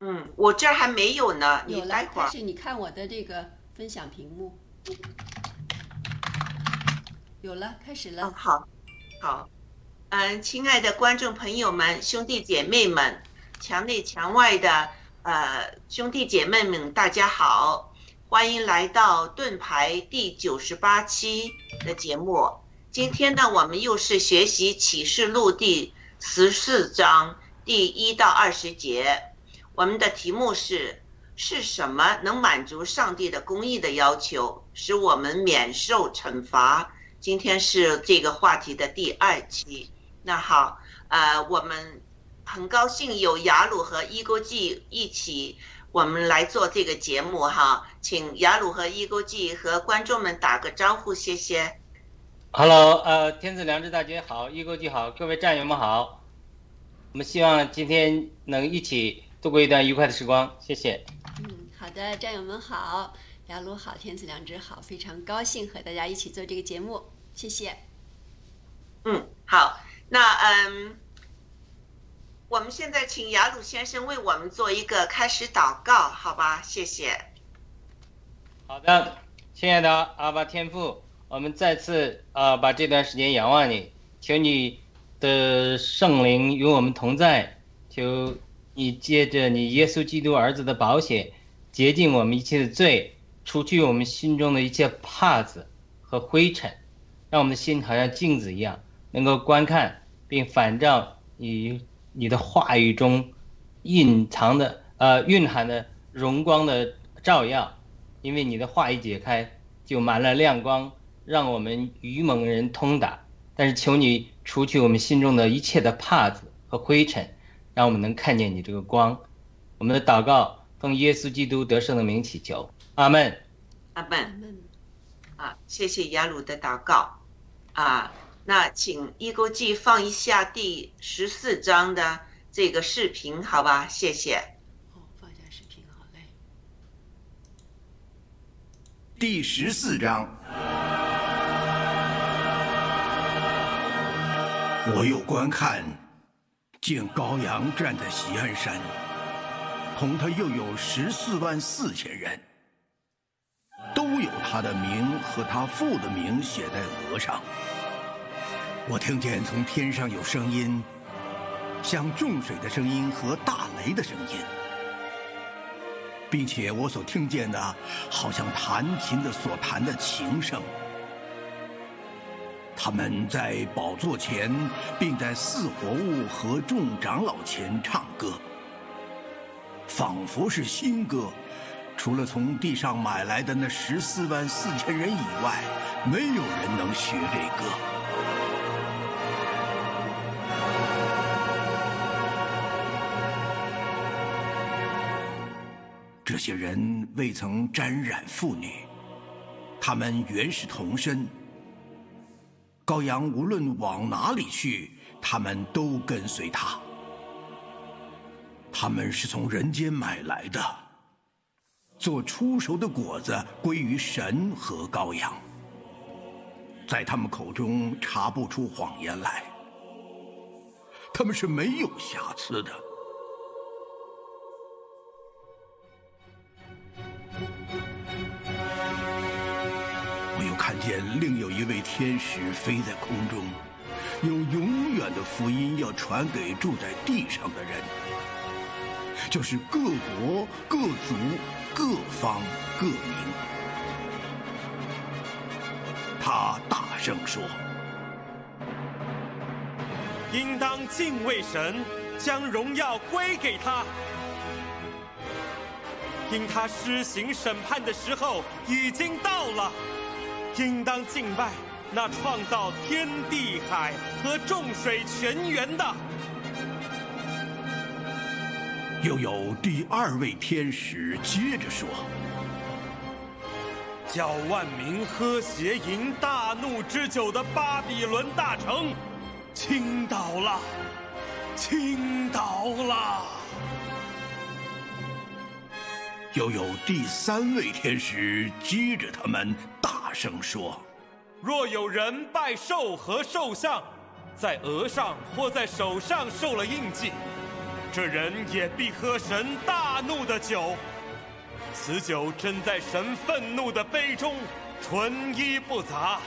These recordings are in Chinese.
嗯，我这儿还没有呢，你待会儿。开始你看我的这个分享屏幕，有了，开始嗯，了。好，好，嗯，亲爱的观众朋友们、兄弟姐妹们，墙内墙外的呃兄弟姐妹们，大家好，欢迎来到盾牌第九十八期的节目。今天呢，我们又是学习启示录第十四章第一到二十节，我们的题目是。是什么能满足上帝的公义的要求，使我们免受惩罚？今天是这个话题的第二期。那好，呃，我们很高兴有雅鲁和伊钩记一起，我们来做这个节目哈。请雅鲁和伊钩记和观众们打个招呼，谢谢。Hello，呃，天赐良知大家好，伊钩记好，各位战友们好。我们希望今天能一起度过一段愉快的时光，谢谢。嗯，好的，战友们好，雅鲁好，天赐良知好，非常高兴和大家一起做这个节目，谢谢。嗯，好，那嗯，我们现在请雅鲁先生为我们做一个开始祷告，好吧？谢谢。好的，亲爱的阿巴天父，我们再次啊、呃把这段时间仰望你，求你的圣灵与我们同在，求你借着你耶稣基督儿子的宝血，洁净我们一切的罪，除去我们心中的一切帕子和灰尘，让我们的心好像镜子一样，能够观看并反照你你的话语中隐藏的呃蕴含的荣光的照耀。因为你的话一解开，就满了亮光，让我们愚蒙人通达。但是求你除去我们心中的一切的帕子和灰尘，让我们能看见你这个光。我们的祷告奉耶稣基督得胜的名祈求，阿门。阿门。啊，谢谢雅鲁的祷告。啊，那请一钩记放一下第十四章的这个视频，好吧？谢谢。哦，放下视频，好嘞。第十四章，我又观看，见高阳站在锡安山，同他又有十四万四千人，都有他的名和他父的名写在额上。我听见从天上有声音，像众水的声音和大雷的声音。并且我所听见的，好像弹琴的所弹的琴声。他们在宝座前，并在四活物和众长老前唱歌，仿佛是新歌。除了从地上买来的那十四万四千人以外，没有人能学这歌。这些人未曾沾染妇女，他们原是童身。羔羊无论往哪里去，他们都跟随他。他们是从人间买来的，做出熟的果子归于神和羔羊，在他们口中查不出谎言来。他们是没有瑕疵的。我又看见另有一位天使飞在空中，有永远的福音要传给住在地上的人，就是各国、各族、各方、各民。他大声说应当敬畏神，将荣耀归给他。因他施行审判的时候已经到了，应当敬拜那创造天地海和众水泉源的。：“又有第二位天使接着说。”叫万民喝邪淫大怒之酒的巴比伦大城，倾倒了，倾倒了。又有第三位天使接着他们大声说若有人拜兽和兽像，在额上或在手上受了印记，这人也必喝神大怒的酒。此酒斟在神愤怒的杯中，纯一不杂。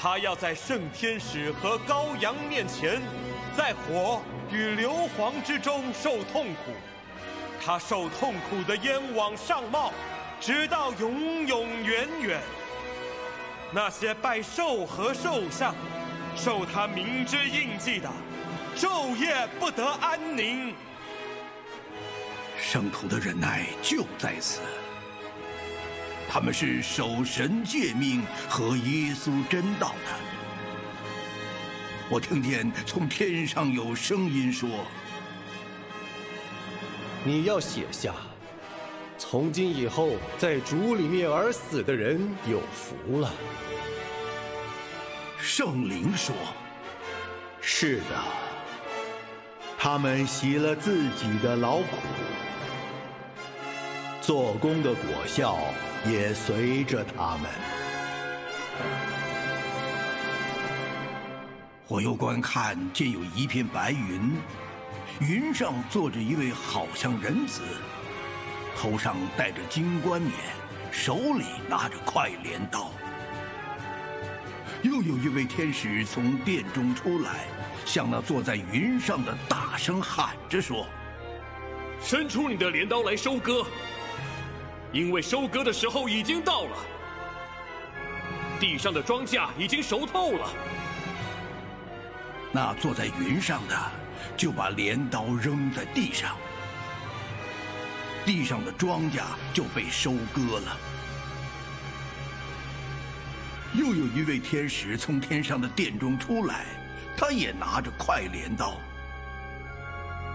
他要在圣天使和羔羊面前，在火与硫磺之中受痛苦。他受痛苦的烟往上冒，直到永永远远。那些拜兽和兽像，受他明之印记的，昼夜不得安宁。圣徒的忍耐就在此，他们是守神诫命和耶稣真道的。我听见从天上有声音说：“你要写下，从今以后，在主里面而死的人有福了。”圣灵说：“是的，他们洗了自己的劳苦，做工的果效也随着他们。”我又观看，见有一片白云，云上坐着一位好像人子，头上戴着金冠冕，手里拿着快镰刀。又有一位天使从殿中出来，向那坐在云上的大声喊着说：“伸出你的镰刀来收割，因为收割的时候已经到了，地上的庄稼已经熟透了。”那坐在云上的就把镰刀扔在地上，地上的庄稼就被收割了。又有一位天使从天上的殿中出来，他也拿着快镰刀。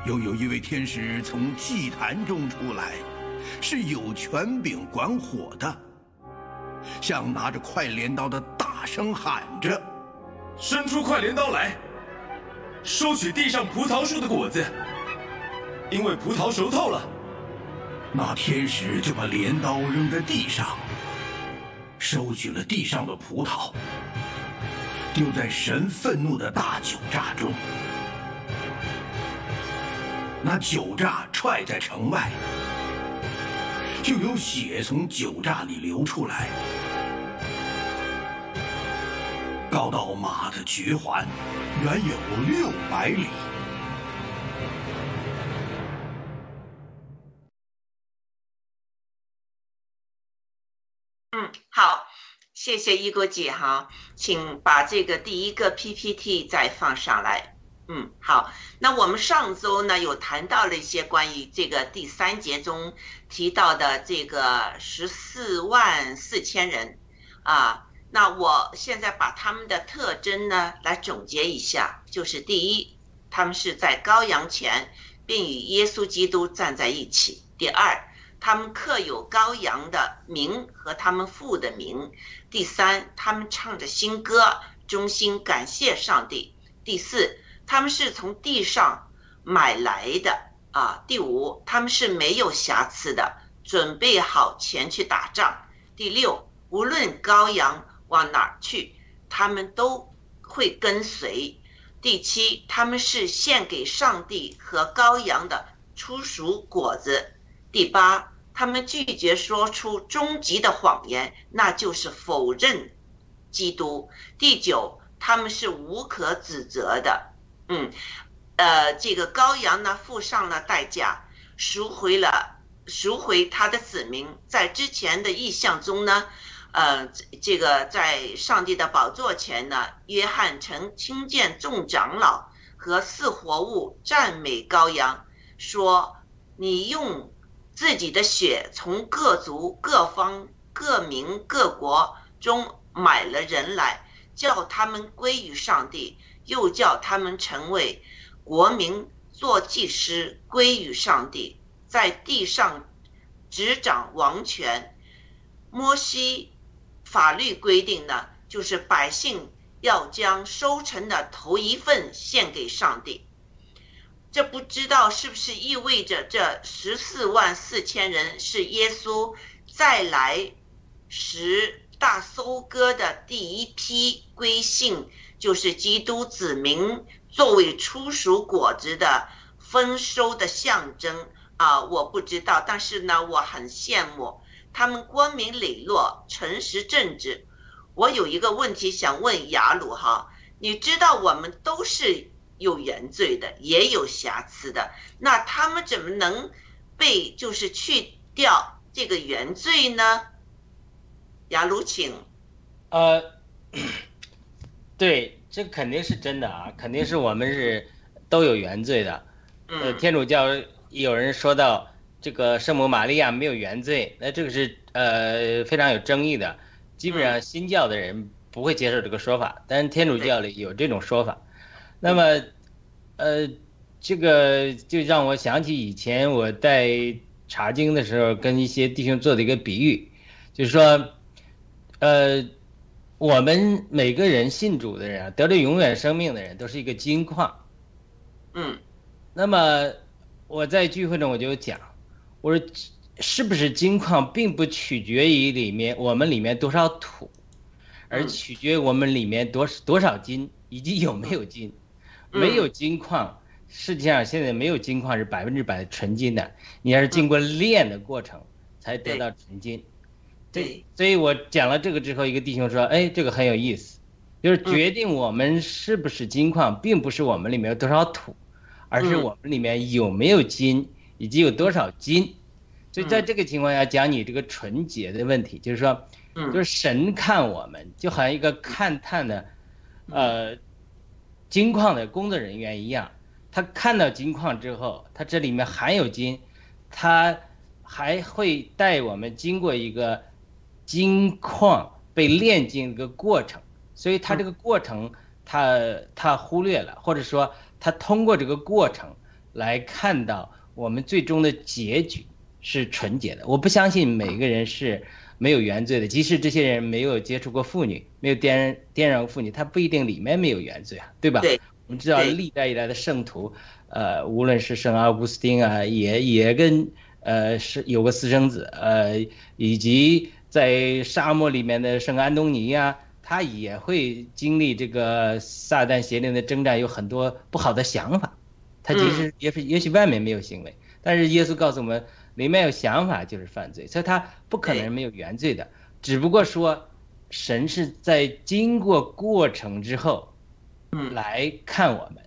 又有一位天使从祭坛中出来，是有权柄管火的，向拿着快镰刀的大声喊着：“伸出快镰刀来！”收取地上葡萄树的果子，因为葡萄熟透了。那天使就把镰刀扔在地上，收取了地上的葡萄，丢在神愤怒的大酒榨中。那酒榨踹在城外，就有血从酒榨里流出来。高到马的绝环，远有六百里。嗯，好，谢谢一哥姐哈，请把这个第一个 PPT 再放上来。嗯，好，那我们上周呢有谈到了一些关于这个第三节中提到的这个十四万四千人啊。那我现在把他们的特征呢来总结一下，就是第一，他们是在羔羊前，并与耶稣基督站在一起；第二，他们刻有羔羊的名和他们父的名；第三，他们唱着新歌，衷心感谢上帝；第四，他们是从地上买来的啊；第五，他们是没有瑕疵的，准备好前去打仗；第六，无论羔羊。往哪儿去，他们都会跟随。第七，他们是献给上帝和羔羊的初熟果子。第八，他们拒绝说出终极的谎言，那就是否认基督。第九，他们是无可指责的。嗯，呃，这个羔羊呢，付上了代价，赎回了赎回他的子民。在之前的意象中呢。呃，这个在上帝的宝座前呢，约翰曾亲见众长老和四活物赞美羔羊，说：“你用自己的血从各族、各方、各民、各国中买了人来，叫他们归于上帝，又叫他们成为国民，做祭司，归于上帝，在地上执掌王权。”摩西。法律规定呢，就是百姓要将收成的头一份献给上帝。这不知道是不是意味着这十四万四千人是耶稣再来时大收割的第一批归信，就是基督子民作为初熟果子的丰收的象征啊，我不知道，但是呢，我很羡慕他们光明磊落、诚实正直。我有一个问题想问雅鲁哈，你知道我们都是有原罪的，也有瑕疵的，那他们怎么能被就是去掉这个原罪呢？雅鲁，请。呃，对，这肯定是真的啊，肯定是我们是都有原罪的。呃，天主教有人说到这个圣母玛利亚没有原罪，那这个是呃非常有争议的。基本上新教的人不会接受这个说法，但是天主教里有这种说法。那么，呃，这个就让我想起以前我在查经的时候跟一些弟兄做的一个比喻，就是说，呃，我们每个人信主的人啊，得了永远生命的人，都是一个金矿。嗯。那么我在聚会中我就讲，我说。是不是金矿，并不取决于里面我们里面多少土，而取决于我们里面多多少金以及有没有金。没有金矿，世界上现在没有金矿是百分之百纯金的。你要是经过炼的过程才得到纯金。对，所以我讲了这个之后，一个弟兄说：“哎，这个很有意思，就是决定我们是不是金矿，并不是我们里面有多少土，而是我们里面有没有金以及有多少金。”所以在这个情况下讲你这个纯洁的问题，就是说，就是神看我们就好像一个勘探的，呃，金矿的工作人员一样，他看到金矿之后，他这里面含有金，他还会带我们经过一个金矿被炼金一个过程，所以他这个过程他他忽略了，或者说他通过这个过程来看到我们最终的结局。是纯洁的，我不相信每个人是没有原罪的。即使这些人没有接触过妇女，没有颠颠染过妇女，他不一定里面没有原罪啊，对吧？对。我们知道历代以来的圣徒，呃，无论是圣阿古斯丁啊，也也跟呃是有个私生子，呃，以及在沙漠里面的圣安东尼呀，他也会经历这个撒旦邪灵的征战，有很多不好的想法。他其实也许也许外面没有行为，但是耶稣告诉我们。里面有想法就是犯罪，所以他不可能没有原罪的。只不过说，神是在经过过程之后，来看我们。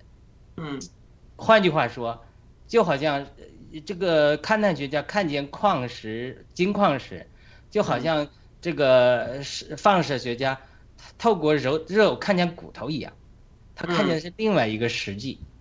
嗯，换句话说，就好像这个勘探学家看见矿石、金矿石，就好像这个是放射学家透过肉肉看见骨头一样，他看见的是另外一个实际。嗯，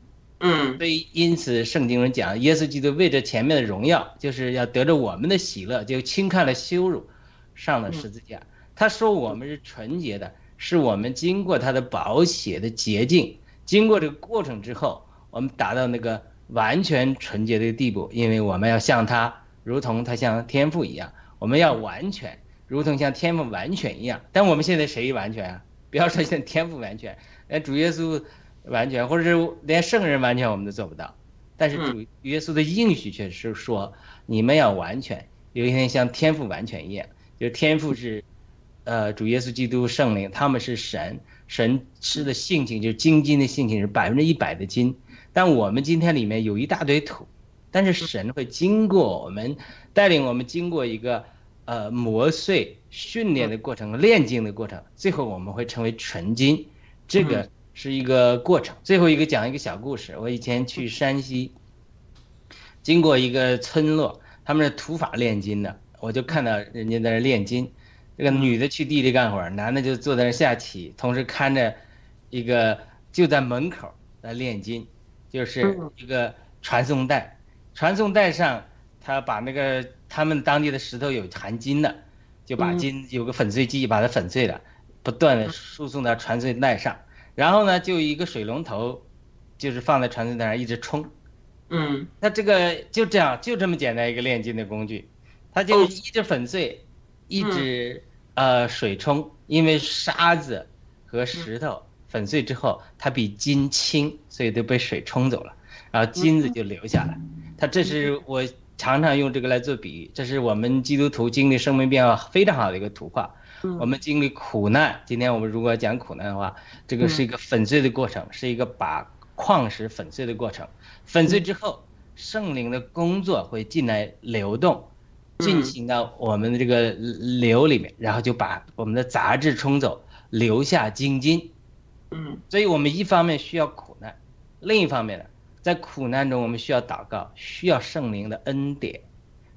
所以因此圣经中讲，耶稣基督为着前面的荣耀，就是要得着我们的喜乐，就轻看了羞辱，上了十字架。他说我们是纯洁的，是我们经过他的宝血的洁净，经过这个过程之后，我们达到那个完全纯洁的地步。因为我们要像他，如同他像天父一样，我们要完全，如同像天父完全一样。但我们现在谁完全啊？不要说现在天父完全，哎 主耶稣。完全，或者是连圣人完全我们都做不到，但是主耶稣的应许却是说，你们要完全，有一天像天赋完全一样，就天赋是，呃，主耶稣基督圣灵，他们是神，神吃的性情就是金金的性情是百分之一百的金，但我们今天里面有一大堆土，但是神会经过我们带领我们经过一个呃磨碎训练的过程、炼金的过程，最后我们会成为纯金，这个。是一个过程。最后一个讲一个小故事。我以前去山西，经过一个村落，他们是土法炼金的，我就看到人家在那炼金。这个女的去地里干活，男的就坐在那下棋，同时看着一个就在门口在炼金，就是一个传送带。传送带上，他把那个他们当地的石头有含金的，就把金有个粉碎机把它粉碎了，不断的输送到传送带上。然后呢，就一个水龙头，就是放在传送带上一直冲，嗯，那这个就这样，就这么简单一个炼金的工具，它就一直粉碎，一直呃水冲，因为沙子和石头粉碎之后，它比金轻，所以都被水冲走了，然后金子就留下来。它这是我常常用这个来做比喻，这是我们基督徒经历生命变化非常好的一个图画。我们经历苦难，今天我们如果讲苦难的话，这个是一个粉碎的过程，是一个把矿石粉碎的过程。粉碎之后，圣灵的工作会进来流动，进行到我们的这个流里面，然后就把我们的杂质冲走，留下精金。嗯，所以我们一方面需要苦难，另一方面呢，在苦难中我们需要祷告，需要圣灵的恩典。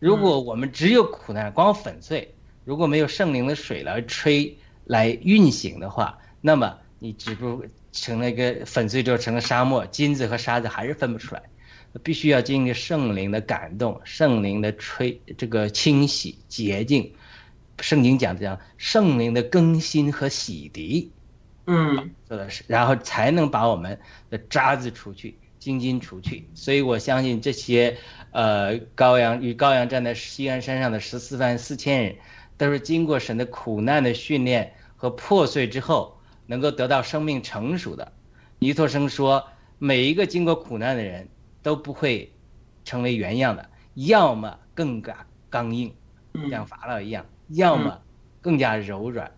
如果我们只有苦难，光粉碎，如果没有圣灵的水来吹来运行的话，那么你只不过成了一个粉碎之后成了沙漠，金子和沙子还是分不出来。必须要经历圣灵的感动，圣灵的吹这个清洗洁净。圣经讲的叫圣灵的更新和洗涤。嗯，说的是，然后才能把我们的渣子除去，精金除去。所以我相信这些，呃，羔羊与羔羊站在西安山上的十四万四千人，都是经过神的苦难的训练和破碎之后，能够得到生命成熟的。尼托生说，每一个经过苦难的人都不会成为原样的，要么更加刚硬，像法老一样，要么更加柔软，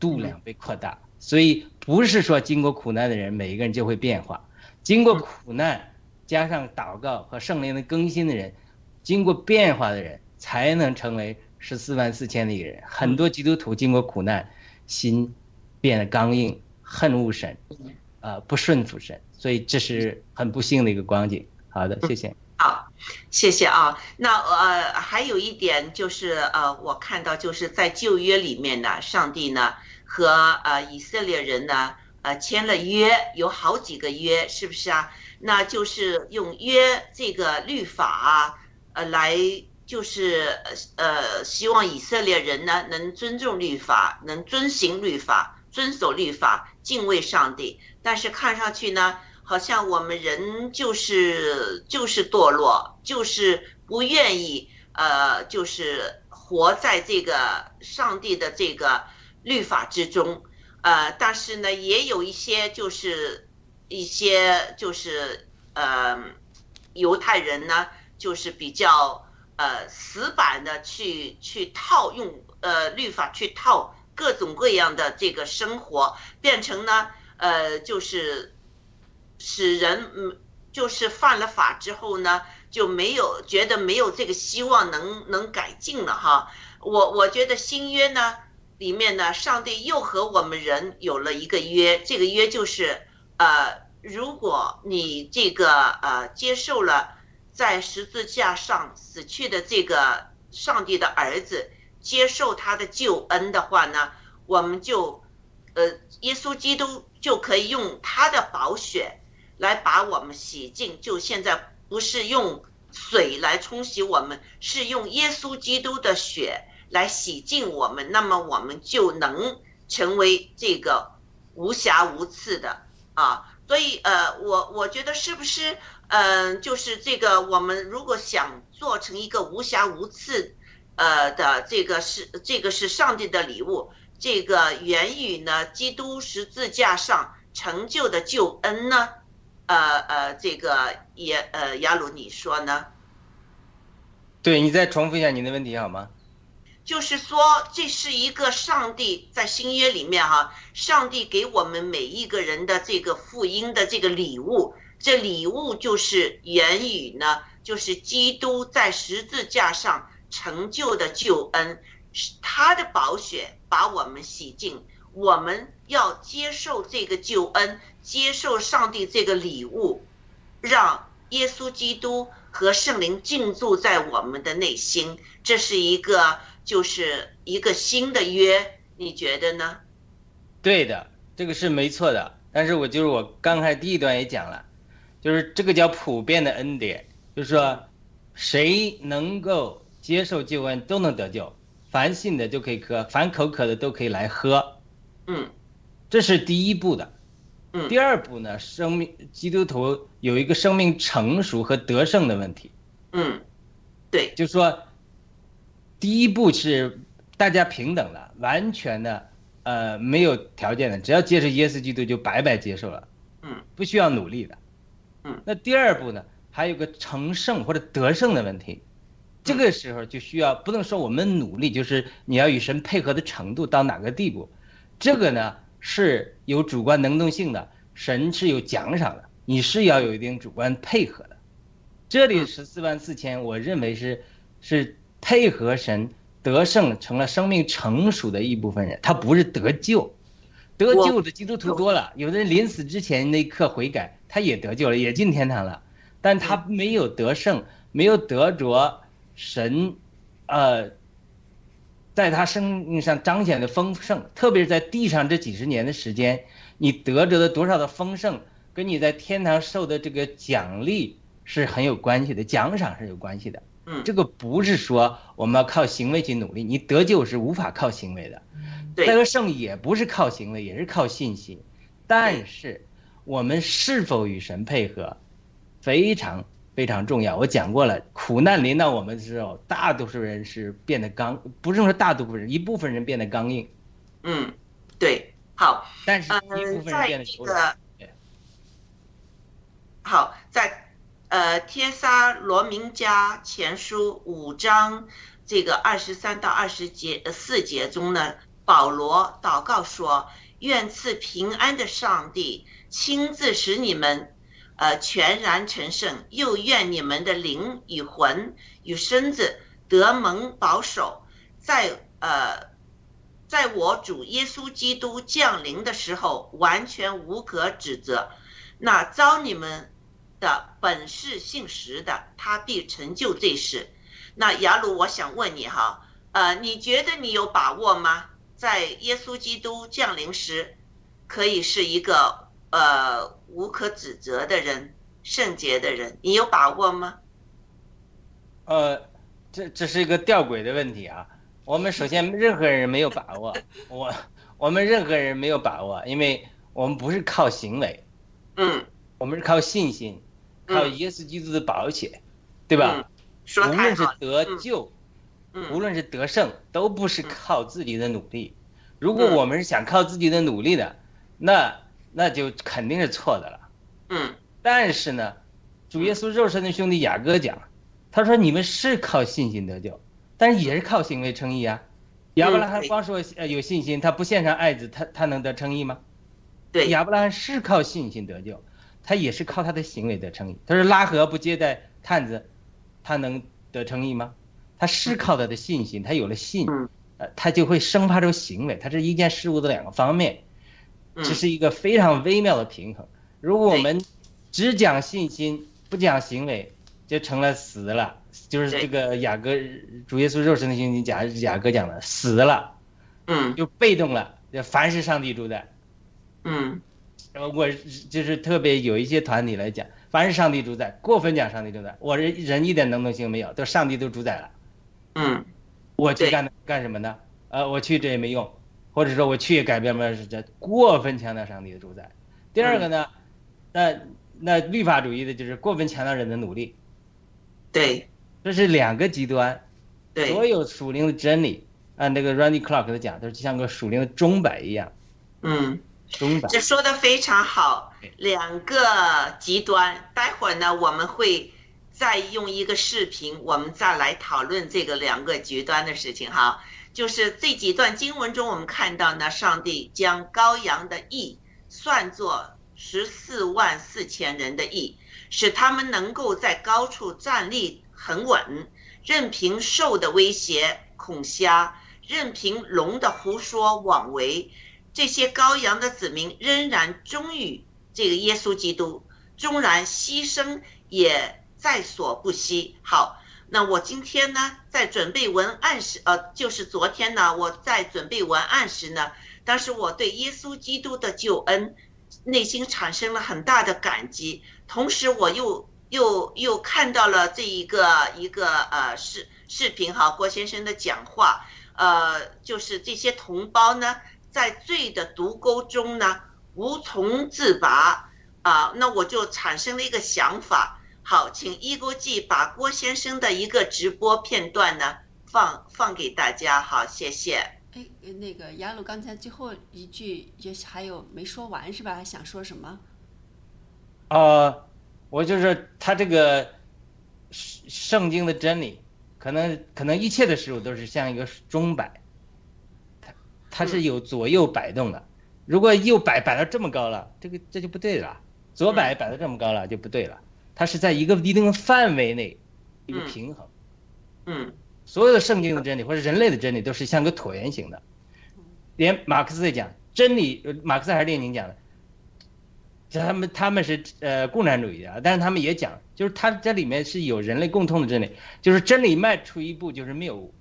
度量被扩大。所以不是说经过苦难的人每一个人就会变化，经过苦难加上祷告和圣灵的更新的人，经过变化的人才能成为十四万四千的一个人。很多基督徒经过苦难，心变得刚硬，恨恶神，呃，不顺服神，所以这是很不幸的一个光景。好的，谢谢。好，谢谢啊。那呃，还有一点就是呃，我看到就是在旧约里面呢，上帝呢。和呃以色列人呢，呃签了约，有好几个约，是不是啊？那就是用约这个律法，呃来就是呃希望以色列人呢能尊重律法，能遵行律法，遵守律法，敬畏上帝。但是看上去呢，好像我们人就是就是堕落，就是不愿意呃就是活在这个上帝的这个。律法之中，呃，但是呢，也有一些就是一些就是呃犹太人呢，就是比较呃死板的去去套用呃律法去套各种各样的这个生活，变成呢呃就是使人嗯就是犯了法之后呢就没有觉得没有这个希望能能改进了哈。我我觉得新约呢。里面呢，上帝又和我们人有了一个约，这个约就是，呃，如果你这个呃接受了在十字架上死去的这个上帝的儿子，接受他的救恩的话呢，我们就，呃，耶稣基督就可以用他的宝血来把我们洗净。就现在不是用水来冲洗我们，是用耶稣基督的血。来洗净我们，那么我们就能成为这个无瑕无刺的啊。所以呃，我我觉得是不是嗯，就是这个我们如果想做成一个无瑕无疵，呃的这个是这个是上帝的礼物，这个源于呢基督十字架上成就的救恩呢？呃呃，这个也呃亚鲁你说呢？对你再重复一下你的问题好吗？就是说，这是一个上帝在新约里面哈，上帝给我们每一个人的这个福音的这个礼物，这礼物就是言语呢，就是基督在十字架上成就的救恩，他的宝血把我们洗净，我们要接受这个救恩，接受上帝这个礼物，让耶稣基督和圣灵进驻在我们的内心，这是一个。就是一个新的约，你觉得呢？对的，这个是没错的。但是我就是我刚才第一段也讲了，就是这个叫普遍的恩典，就是说，谁能够接受救恩都能得救，凡信的就可以喝，凡口渴的都可以来喝。嗯，这是第一步的。嗯，第二步呢，生命基督徒有一个生命成熟和得胜的问题。嗯，对，就是说。第一步是大家平等的，完全的，呃，没有条件的，只要接受耶稣基督就白白接受了，嗯，不需要努力的，嗯。那第二步呢，还有个成圣或者得胜的问题，这个时候就需要不能说我们努力，就是你要与神配合的程度到哪个地步，这个呢是有主观能动性的，神是有奖赏的，你是要有一定主观配合的。这里十四万四千，我认为是是配合神得胜，成了生命成熟的一部分人，他不是得救。得救的基督徒多了，有的人临死之前那一刻悔改，他也得救了，也进天堂了，但他没有得胜，没有得着神，呃，在他生命上彰显的丰盛，特别是在地上这几十年的时间，你得着的多少的丰盛，跟你在天堂受的这个奖励是很有关系的，奖赏是有关系的。嗯，这个不是说我们要靠行为去努力，你得救是无法靠行为的。得胜也不是靠行为，也是靠信心。但是，我们是否与神配合，非常非常重要。我讲过了，苦难临到我们的时候，大多数人是变得刚，不是说大多数人，一部分人变得刚硬。嗯，对，好。但是一部分人变得柔软。好，在呃《帖撒罗明迦前书》五章这个二十三到二十节四节中呢。保罗祷告说：“愿赐平安的上帝亲自使你们，呃，全然成圣；又愿你们的灵与魂与身子得蒙保守，在呃，在我主耶稣基督降临的时候，完全无可指责。那遭你们的本是信实的，他必成就这事。那雅鲁，我想问你哈，呃，你觉得你有把握吗？”在耶稣基督降临时，可以是一个呃无可指责的人，圣洁的人，你有把握吗？呃，这这是一个吊诡的问题啊。我们首先任何人没有把握，我我们任何人没有把握，因为我们不是靠行为，嗯，我们是靠信心，靠耶稣基督的保险，对吧？说无论是得救。无论是得胜，都不是靠自己的努力。如果我们是想靠自己的努力的，那那就肯定是错的了。嗯。但是呢，主耶稣肉身的兄弟雅各讲，他说你们是靠信心得救，但是也是靠行为称义啊。亚伯拉罕光说呃有信心，他不献上爱子，他他能得称义吗？对，亚伯拉罕是靠信心得救，他也是靠他的行为得称义。他说拉合不接待探子，他能得称义吗？他是靠他的信心，他有了信，呃，他就会生发出行为。他是一件事物的两个方面，这是一个非常微妙的平衡。如果我们只讲信心不讲行为，就成了死了。就是这个雅各主耶稣肉身的信心讲雅各讲的死了，嗯，就被动了。凡是上帝主宰，嗯，我就是特别有一些团体来讲，凡是上帝主宰，过分讲上帝主宰，我人人一点能动性没有，都上帝都主宰了。嗯，我去干干什么呢？呃，我去这也没用，或者说我去也改变不了，是这过分强调上帝的主宰。第二个呢，那那律法主义的就是过分强调人的努力。对，这是两个极端。对，所有属灵的真理，按这个 Randy Clark 的讲，都是像个属灵的钟摆一样。嗯，钟摆。这说的非常好，两个极端。待会儿呢，我们会。再用一个视频，我们再来讨论这个两个极端的事情哈。就是这几段经文中，我们看到呢，上帝将羔羊的义算作十四万四千人的义，使他们能够在高处站立很稳，任凭兽的威胁恐吓，任凭龙的胡说妄为，这些羔羊的子民仍然忠于这个耶稣基督，纵然牺牲也。在所不惜。好，那我今天呢，在准备文案时，呃，就是昨天呢，我在准备文案时呢，当时我对耶稣基督的救恩，内心产生了很大的感激。同时，我又又又看到了这一个一个呃视视频哈，郭先生的讲话，呃，就是这些同胞呢，在罪的毒钩中呢，无从自拔啊，那我就产生了一个想法。好，请一国际把郭先生的一个直播片段呢放放给大家。好，谢谢。哎，那个雅鲁刚才最后一句也还有没说完是吧？还想说什么？呃，我就是他这个圣圣经的真理，可能可能一切的事物都是像一个钟摆，它它是有左右摆动的。如果右摆摆到这么高了，这个这就不对了。左摆摆到这么高了就不对了，它是在一个一定的范围内，一个平衡。嗯。所有的圣经的真理或者人类的真理都是像个椭圆形的，连马克思也讲真理，呃马克思还是列宁讲的，他们他们是呃共产主义的，但是他们也讲，就是它这里面是有人类共通的真理，就是真理迈出一步就是谬误，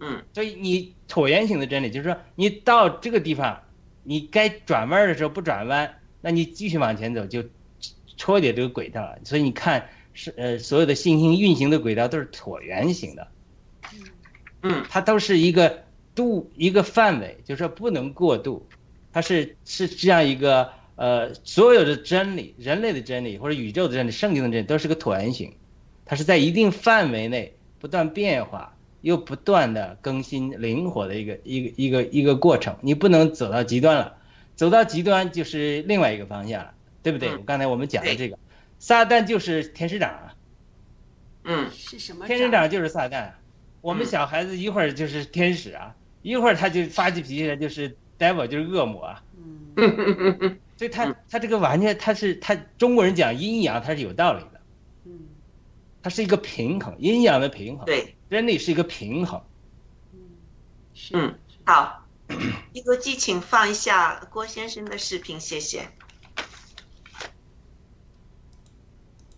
嗯。所以你椭圆形的真理就是说你到这个地方，你该转弯的时候不转弯，那你继续往前走就戳点这个轨道了，所以你看是呃所有的行星运行的轨道都是椭圆形的。嗯。它都是一个度一个范围，就是说不能过度，它是是这样一个呃所有的真理，人类的真理或者宇宙的真理、圣经的真理都是个椭圆形，它是在一定范围内不断变化又不断的更新灵活的一个一个一个一个过程，你不能走到极端了，走到极端就是另外一个方向了，对不对？嗯刚才我们讲的这个，撒旦就是天使长啊。嗯是什么？天使长就是撒旦，我们嗯小孩子一会儿就是天使啊，一会儿他就发起脾气来就是 devil 就是恶魔啊，嗯 所以他他这个完全他是他中国人讲阴阳他是有道理的，嗯他是一个平衡，阴阳的平衡，对，真理是一个平衡。嗯是嗯好，一个机请放一下郭先生的视频，谢谢。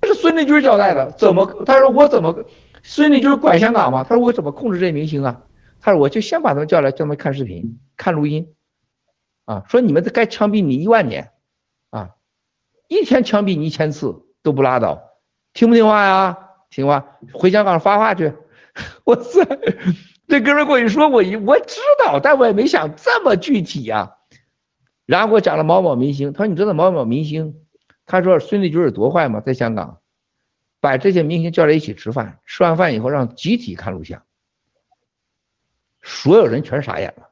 这是孙立军交代的，怎么？他说我怎么？孙立军管香港吗？他说我怎么控制这些明星啊？他说我就先把他们叫来，叫他们看视频、看录音，啊，说你们该枪毙你一万年，啊，一天枪毙你一千次都不拉倒，听不听话呀？听话，回香港发话去。我操，这哥们过去说，我一我知道，但我也没想这么具体呀、然后给我讲了某某明星，他说你知道某某明星？他说孙立军有多坏吗？在香港，把这些明星叫来一起吃饭，吃完饭以后让集体看录像，所有人全傻眼了。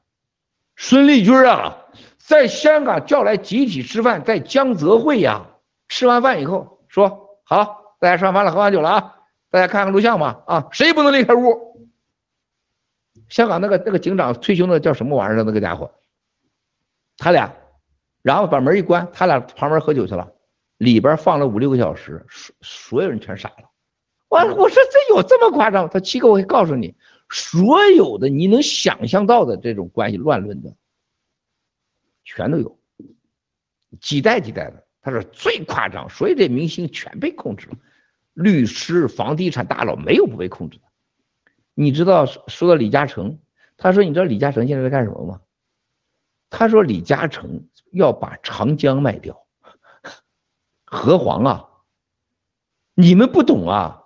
孙立军啊，在香港叫来集体吃饭，在江泽会呀、吃完饭以后说好，大家吃完饭了，喝完酒了啊，大家看看录像吧啊，谁也不能离开屋？香港那个那个警长退休那叫什么玩意儿那个家伙，他俩，然后把门一关，他俩旁边喝酒去了。里边放了五六个小时，所所有人全傻了。我我说这有这么夸张？他七哥，我会告诉你，所有的你能想象到的这种关系乱伦的，全都有，几代几代的。他说最夸张，所以这明星全被控制了，律师、房地产大佬没有不被控制的。你知道说到李嘉诚，他说你知道李嘉诚现在在干什么吗？他说李嘉诚要把长江卖掉。何黄啊，你们不懂啊！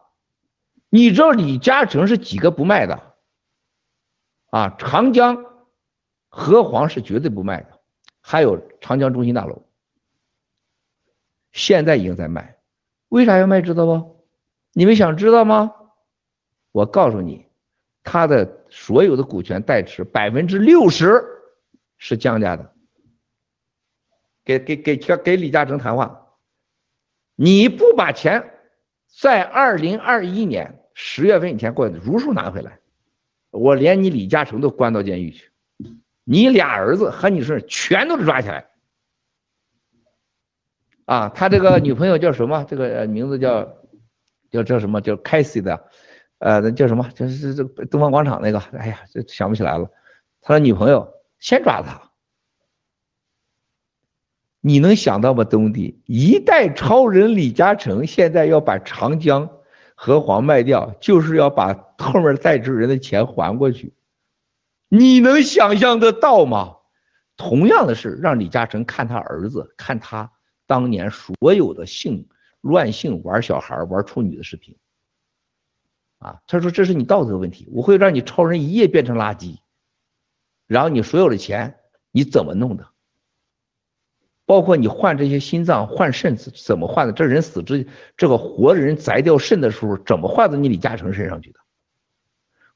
你知道李嘉诚是几个不卖的？啊，长江、何黄是绝对不卖的，还有长江中心大楼，现在已经在卖。为啥要卖？知道不？你们想知道吗？我告诉你，他的所有的股权代持百分之六十是江家的。给给给给李嘉诚谈话。你不把钱在二零二一年十月份以前给我如数拿回来，我连你李嘉诚都关到监狱去，你俩儿子和你孙全都抓起来。啊，他这个女朋友叫什么？这个名字叫叫叫什么？叫凯西的，呃，那叫什么？就是这个东方广场那个，哎呀，这想不起来了。他的女朋友先抓他。你能想到吗，东弟？一代超人李嘉诚现在要把长江、和黄卖掉，就是要把后面代持人的钱还过去。你能想象得到吗？同样的事，让李嘉诚看他儿子，看他当年所有的性乱性、玩小孩、玩处女的视频。啊，他说这是你道德问题，我会让你超人一夜变成垃圾，然后你所有的钱你怎么弄的？包括你换这些心脏、换肾怎么换的？这人死之这个活人摘掉肾的时候，怎么换到你李嘉诚身上去的？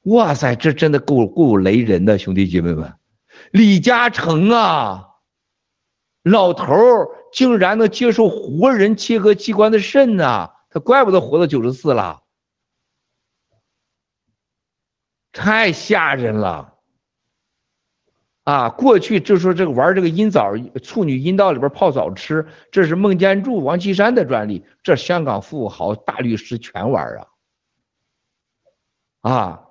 哇塞，这真的够够雷人的，兄弟姐妹们！李嘉诚啊，老头儿竟然能接受活人切割器官的肾呐、他怪不得活到九十四了，太吓人了。啊，过去就说这个玩这个阴枣，处女阴道里边泡澡吃，这是孟建柱、王岐山的专利，这香港富豪、大律师全玩啊。啊，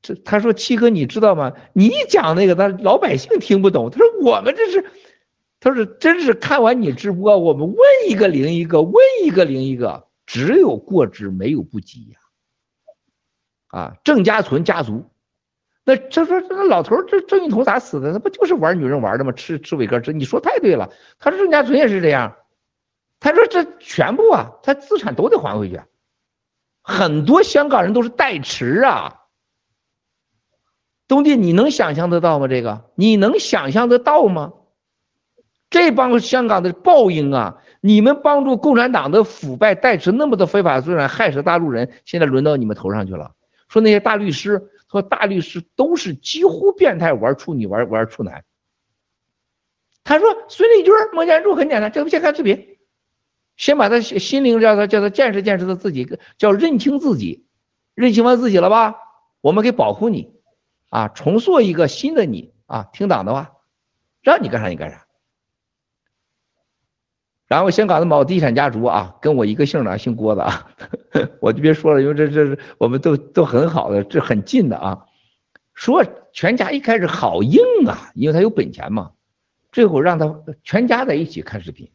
这他说七哥你知道吗？你讲那个，他老百姓听不懂。他说我们这是，他说真是看完你直播，我们问一个零一个，问一个零一个，只有过之没有不及呀。啊，郑家存家族。那他说这个老头这郑运彤咋死的？他不就是玩女人玩的吗？吃吃伟哥吃，你说太对了。他说郑家纯也是这样。他说这全部啊，他资产都得还回去。很多香港人都是代持啊。东弟，你能想象得到吗？这个你能想象得到吗？这帮香港的报应啊！你们帮助共产党的腐败代持那么多非法资产，害死大陆人，现在轮到你们头上去了。说那些大律师。说大律师都是几乎变态玩处女玩玩处男。他说孙立军、孟建柱很简单，这不先看视频，先把他心灵叫他叫他见识见识他自己，叫认清自己，认清完自己了吧？我们给保护你，啊，重塑一个新的你啊，听党的话，让你干啥你干啥。然后香港的某地产家族啊，跟我一个姓的，姓郭的啊，我就别说了，因为这这是我们都都很好的，这很近的啊。说全家一开始好硬啊，因为他有本钱嘛。最后让他全家在一起看视频，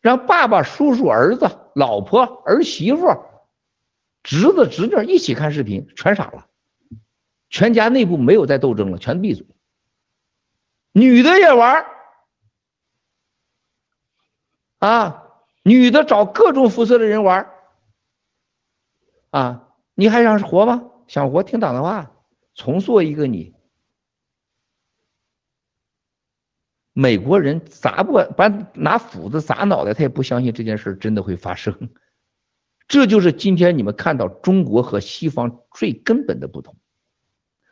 让爸爸、叔叔、儿子、老婆、儿媳妇、侄子、侄女一起看视频，全傻了。全家内部没有再斗争了，全闭嘴。女的也玩。啊，女的找各种肤色的人玩啊，你还想活吗？想活听党的话，重塑一个你。美国人砸不把拿斧子砸脑袋，他也不相信这件事真的会发生。这就是今天你们看到中国和西方最根本的不同。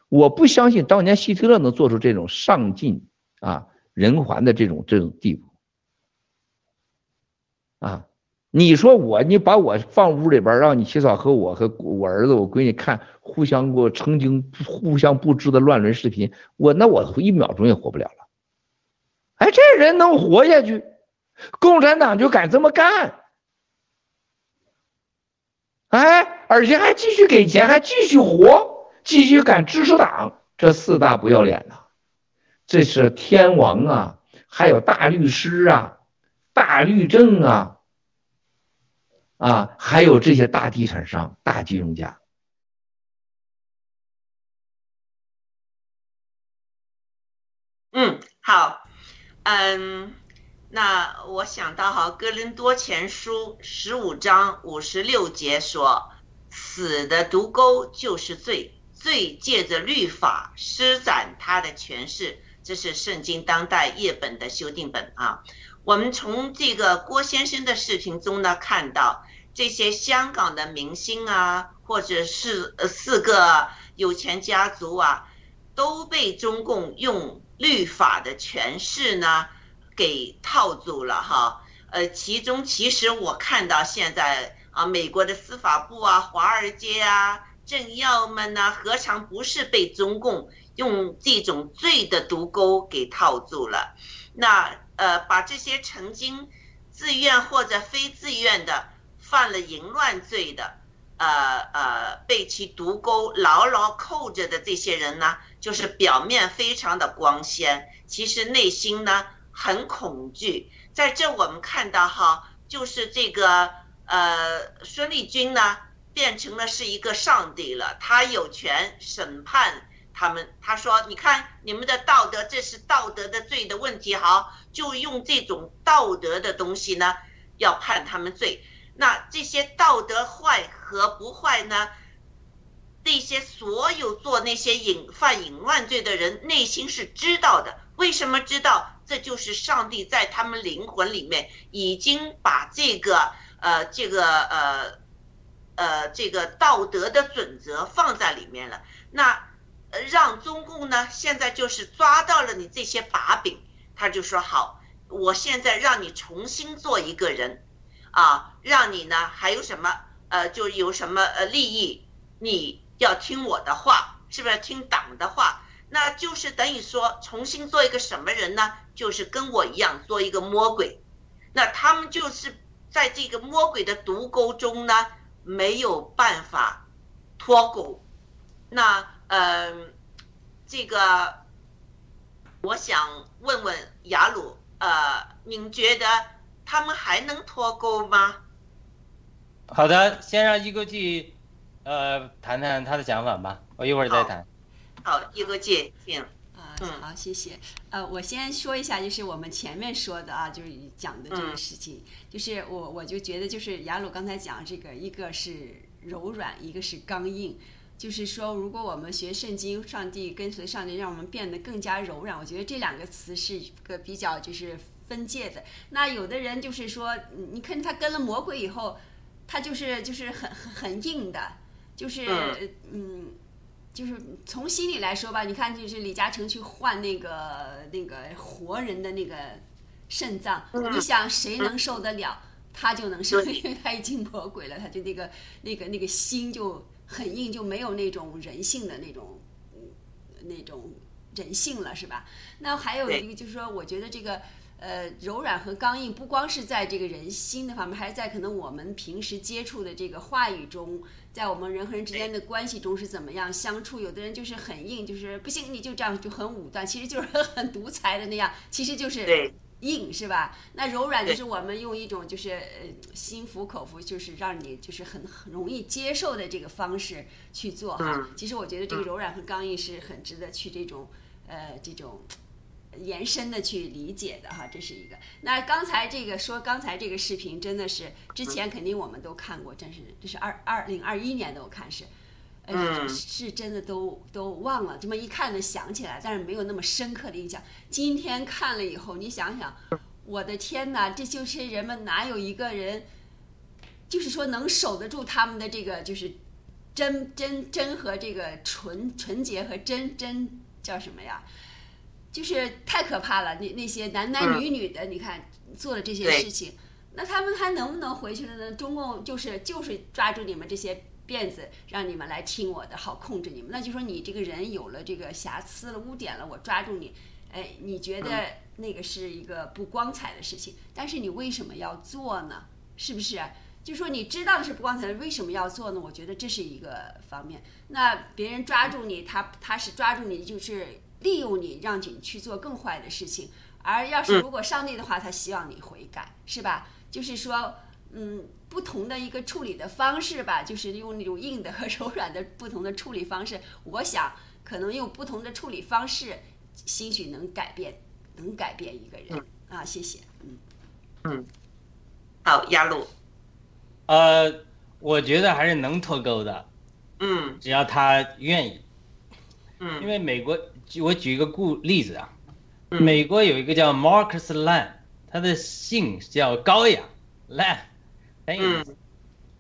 我不相信当年希特勒能做出这种上进啊人寰的这种这种地步。啊，你说我，你把我放屋里边，让你洗澡，和我和我儿子、我闺女看互相过曾经互相不知的乱伦视频，我那我一秒钟也活不了了。哎，这人能活下去，共产党就敢这么干，哎，而且还继续给钱，还继续活，继续敢支持党，这四大不要脸呐！这是天王啊，还有大律师啊。大律政啊，啊，还有这些大地产商、大金融家。嗯，好，嗯，那我想到哈，《哥林多前书》十五章五十六节说：“死的毒钩就是罪，罪借着律法施展他的权势。”这是圣经当代译本的修订本啊。我们从这个郭先生的视频中呢，看到这些香港的明星啊，或者是呃四个有钱家族啊，都被中共用律法的诠释呢给套住了哈。呃，其中其实我看到现在啊，美国的司法部啊、华尔街啊、政要们呢，何尝不是被中共用这种罪的毒钩给套住了？那。呃，把这些曾经自愿或者非自愿的犯了淫乱罪的，呃呃，被其毒钩牢牢扣着的这些人呢，就是表面非常的光鲜，其实内心呢很恐惧。在这我们看到哈，就是这个呃孙立军呢变成了是一个上帝了，他有权审判。他们他说：“你看你们的道德，这是道德的罪的问题。好，就用这种道德的东西呢，要判他们罪。那这些道德坏和不坏呢？那些所有做那些隐犯淫乱罪的人，内心是知道的。为什么知道？这就是上帝在他们灵魂里面已经把这个呃这个呃呃这个道德的准则放在里面了。那。”让中共呢，现在就是抓到了你这些把柄，他就说好，我现在让你重新做一个人，啊，让你呢还有什么呃，就有什么呃利益，你要听我的话，是不是听党的话？那就是等于说重新做一个什么人呢？就是跟我一样做一个魔鬼。那他们就是在这个魔鬼的毒钩中呢，没有办法脱钩。那嗯，这个我想问问雅鲁，呃，您觉得他们还能脱钩吗？好的，先让一哥去，呃，谈谈他的想法吧，我一会儿再谈。好，一哥姐，请。啊，好，谢谢。呃，我先说一下，就是我们前面说的啊，就是讲的这个事情，就是我我就觉得，就是雅鲁刚才讲这个，一个是柔软，一个是刚硬。就是说，如果我们学圣经，上帝跟随上帝，让我们变得更加柔软。我觉得这两个词是一个比较就是分界的。那有的人就是说，你看他跟了魔鬼以后，他就是就是很很很硬的，就是嗯，就是从心里来说吧。你看，就是李嘉诚去换那个那个活人的那个肾脏，你想谁能受得了？他就能受，因为他已经魔鬼了，他就那个那个那个心就。很硬，就没有那种人性的那种，那种人性了，是吧？那还有一个就是说，我觉得这个呃柔软和刚硬，不光是在这个人心的方面，还是在可能我们平时接触的这个话语中，在我们人和人之间的关系中是怎么样相处。有的人就是很硬，就是不行，你就这样就很武断，其实就是很独裁的那样，其实就是。硬是吧？那柔软就是我们用一种就是呃心服口服，就是让你就是很很容易接受的这个方式去做哈。其实我觉得这个柔软和刚硬是很值得去这种呃这种延伸的去理解的哈。这是一个。那刚才这个说刚才这个视频真的是之前肯定我们都看过，真是这是二二零二一年的我看是。嗯，是真的都都忘了，这么一看呢想起来，但是没有那么深刻的印象。今天看了以后，你想想，我的天哪，这就是人们哪有一个人，就是说能守得住他们的这个就是真真真和这个纯纯洁和真真叫什么呀？就是太可怕了。那那些男男女女的，你看做了这些事情，那他们还能不能回去了呢？中共就是就是抓住你们这些。辫子让你们来听我的，好控制你们。那就说你这个人有了这个瑕疵了、污点了，我抓住你，哎，你觉得那个是一个不光彩的事情，但是你为什么要做呢？是不是？就说你知道的是不光彩的，为什么要做呢？我觉得这是一个方面。那别人抓住你，他他是抓住你，就是利用你，让你去做更坏的事情。而要是如果上帝的话，他希望你悔改，是吧？就是说。嗯，不同的一个处理的方式吧，就是用那种硬的和柔软的不同的处理方式。我想，可能用不同的处理方式，兴许能改变，能改变一个人。啊，谢谢。嗯嗯，好，亚路。呃，我觉得还是能脱钩的。嗯，只要他愿意。嗯，因为美国，我举一个故例子啊，美国有一个叫 Marcus Lamb，他的姓叫高雅 Lamb。嗯，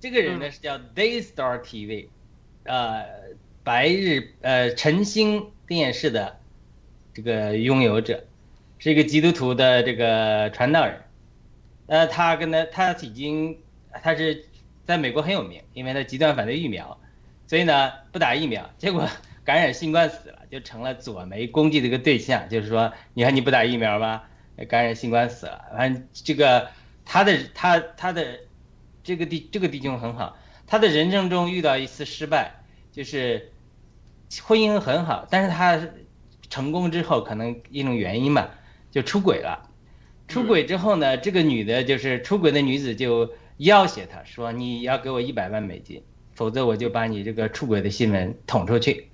这个人呢是叫 Daystar TV，呃，白日呃晨星电视的这个拥有者，是一个基督徒的这个传道人。呃，他跟他他已经他是在美国很有名，因为他极端反对疫苗，所以呢不打疫苗，结果 感染新冠死了，就成了左媒攻击的一个对象。就是说，你看你不打疫苗吧，感染新冠死了。反正这个他的他他的。这个弟这个弟兄很好，他的人生中遇到一次失败，就是婚姻很好，但是他成功之后可能一种原因吧，就出轨了。出轨之后呢，这个女的就是出轨的女子就要挟他说：“你要给我一百万美金，否则我就把你这个出轨的新闻捅出去。”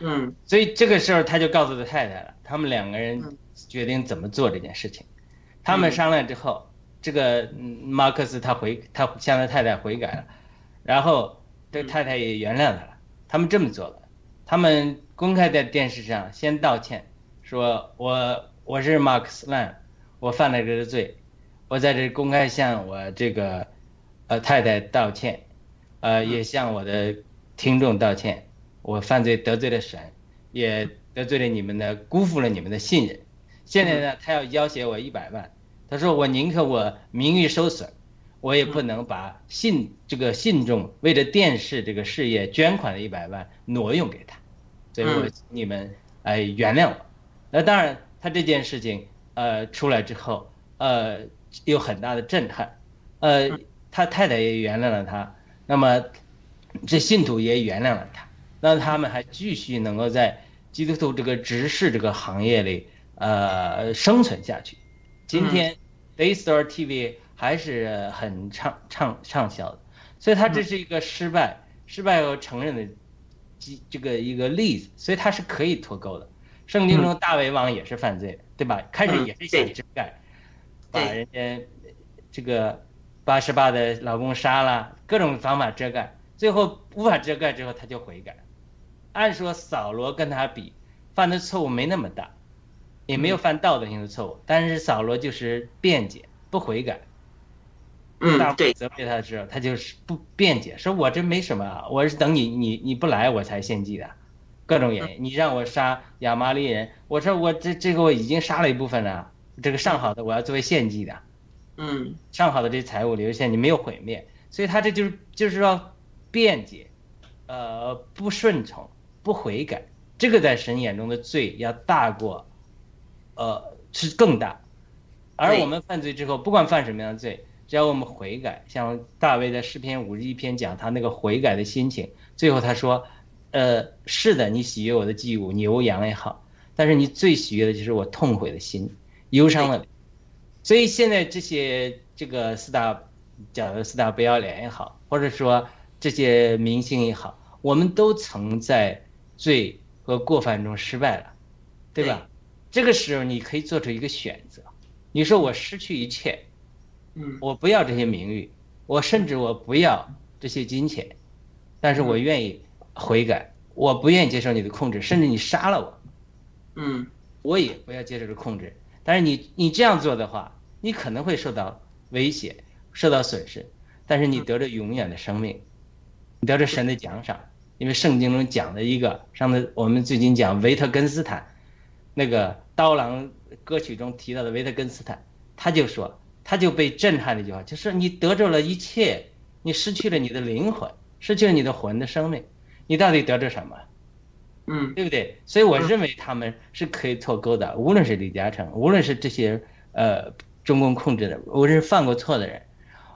嗯，所以这个时候他就告诉他太太了，他们两个人决定怎么做这件事情。他们商量之后。这个马克思他悔他向他太太悔改了，然后这太太也原谅他了。他们这么做了，他们公开在电视上先道歉，说我我是马克思兰，我犯了这个罪，我在这公开向我这个呃太太道歉，呃也向我的听众道歉，我犯罪得罪了神，也得罪了你们的，辜负了你们的信任。现在呢，他要要挟我一百万。他说：“我宁可我名誉受损，我也不能把信这个信众为了电视这个事业捐款的一百万挪用给他，所以我你们哎原谅我。那当然，他这件事情呃出来之后，呃有很大的震撼，呃他太太也原谅了他，那么这信徒也原谅了他，那他们还继续能够在基督徒这个执事这个行业里呃生存下去。今天 Daystar TV 还是很畅畅畅销的，所以他这是一个失败失败和承认的这这个一个例子，所以他是可以脱钩的。圣经中大卫王也是犯罪的，对吧？开始也是想遮盖，把人家这个八十八的老公杀了，各种方法遮盖，最后无法遮盖之后，他就悔改。按说扫罗跟他比，犯的错误没那么大，也没有犯道德性的错误，但是扫罗就是辩解不悔改。嗯，对，责备他的时候，他就是不辩解，说我这没什么，啊我是等你你你不来我才献祭的。各种原因，你让我杀亚麻利人，我说我这这个我已经杀了一部分了，这个上好的我要作为献祭的，嗯，上好的这财物留下，你没有毁灭，所以他这就是就是说辩解，呃，不顺从，不悔改，这个在神眼中的罪要大过，呃，是更大，而我们犯罪之后，不管犯什么样的罪，只要我们悔改，像大卫在诗篇五十一篇讲他那个悔改的心情，最后他说。呃，是的，你喜悦我的祭物，牛羊也好，但是你最喜悦的就是我痛悔的心，忧伤的。所以现在这些这个四大，讲的四大不要脸也好，或者说这些明星也好，我们都曾在罪和过犯中失败了，对吧？这个时候你可以做出一个选择，你说我失去一切，嗯，我不要这些名誉，我甚至我不要这些金钱，但是我愿意。悔改，我不愿意接受你的控制，甚至你杀了我，嗯，我也不要接受这控制。但是你你这样做的话，你可能会受到威胁，受到损失，但是你得着永远的生命，你得着神的奖赏。因为圣经中讲的一个，上次我们最近讲维特根斯坦，那个刀郎歌曲中提到的维特根斯坦，他就说，他就被震撼的一句话，就是你得着了一切，你失去了你的灵魂，失去了你的魂的生命。你到底得着什么？嗯，对不对？所以我认为他们是可以脱钩的，无论是李嘉诚，无论是这些呃中共控制的，无论是犯过错的人，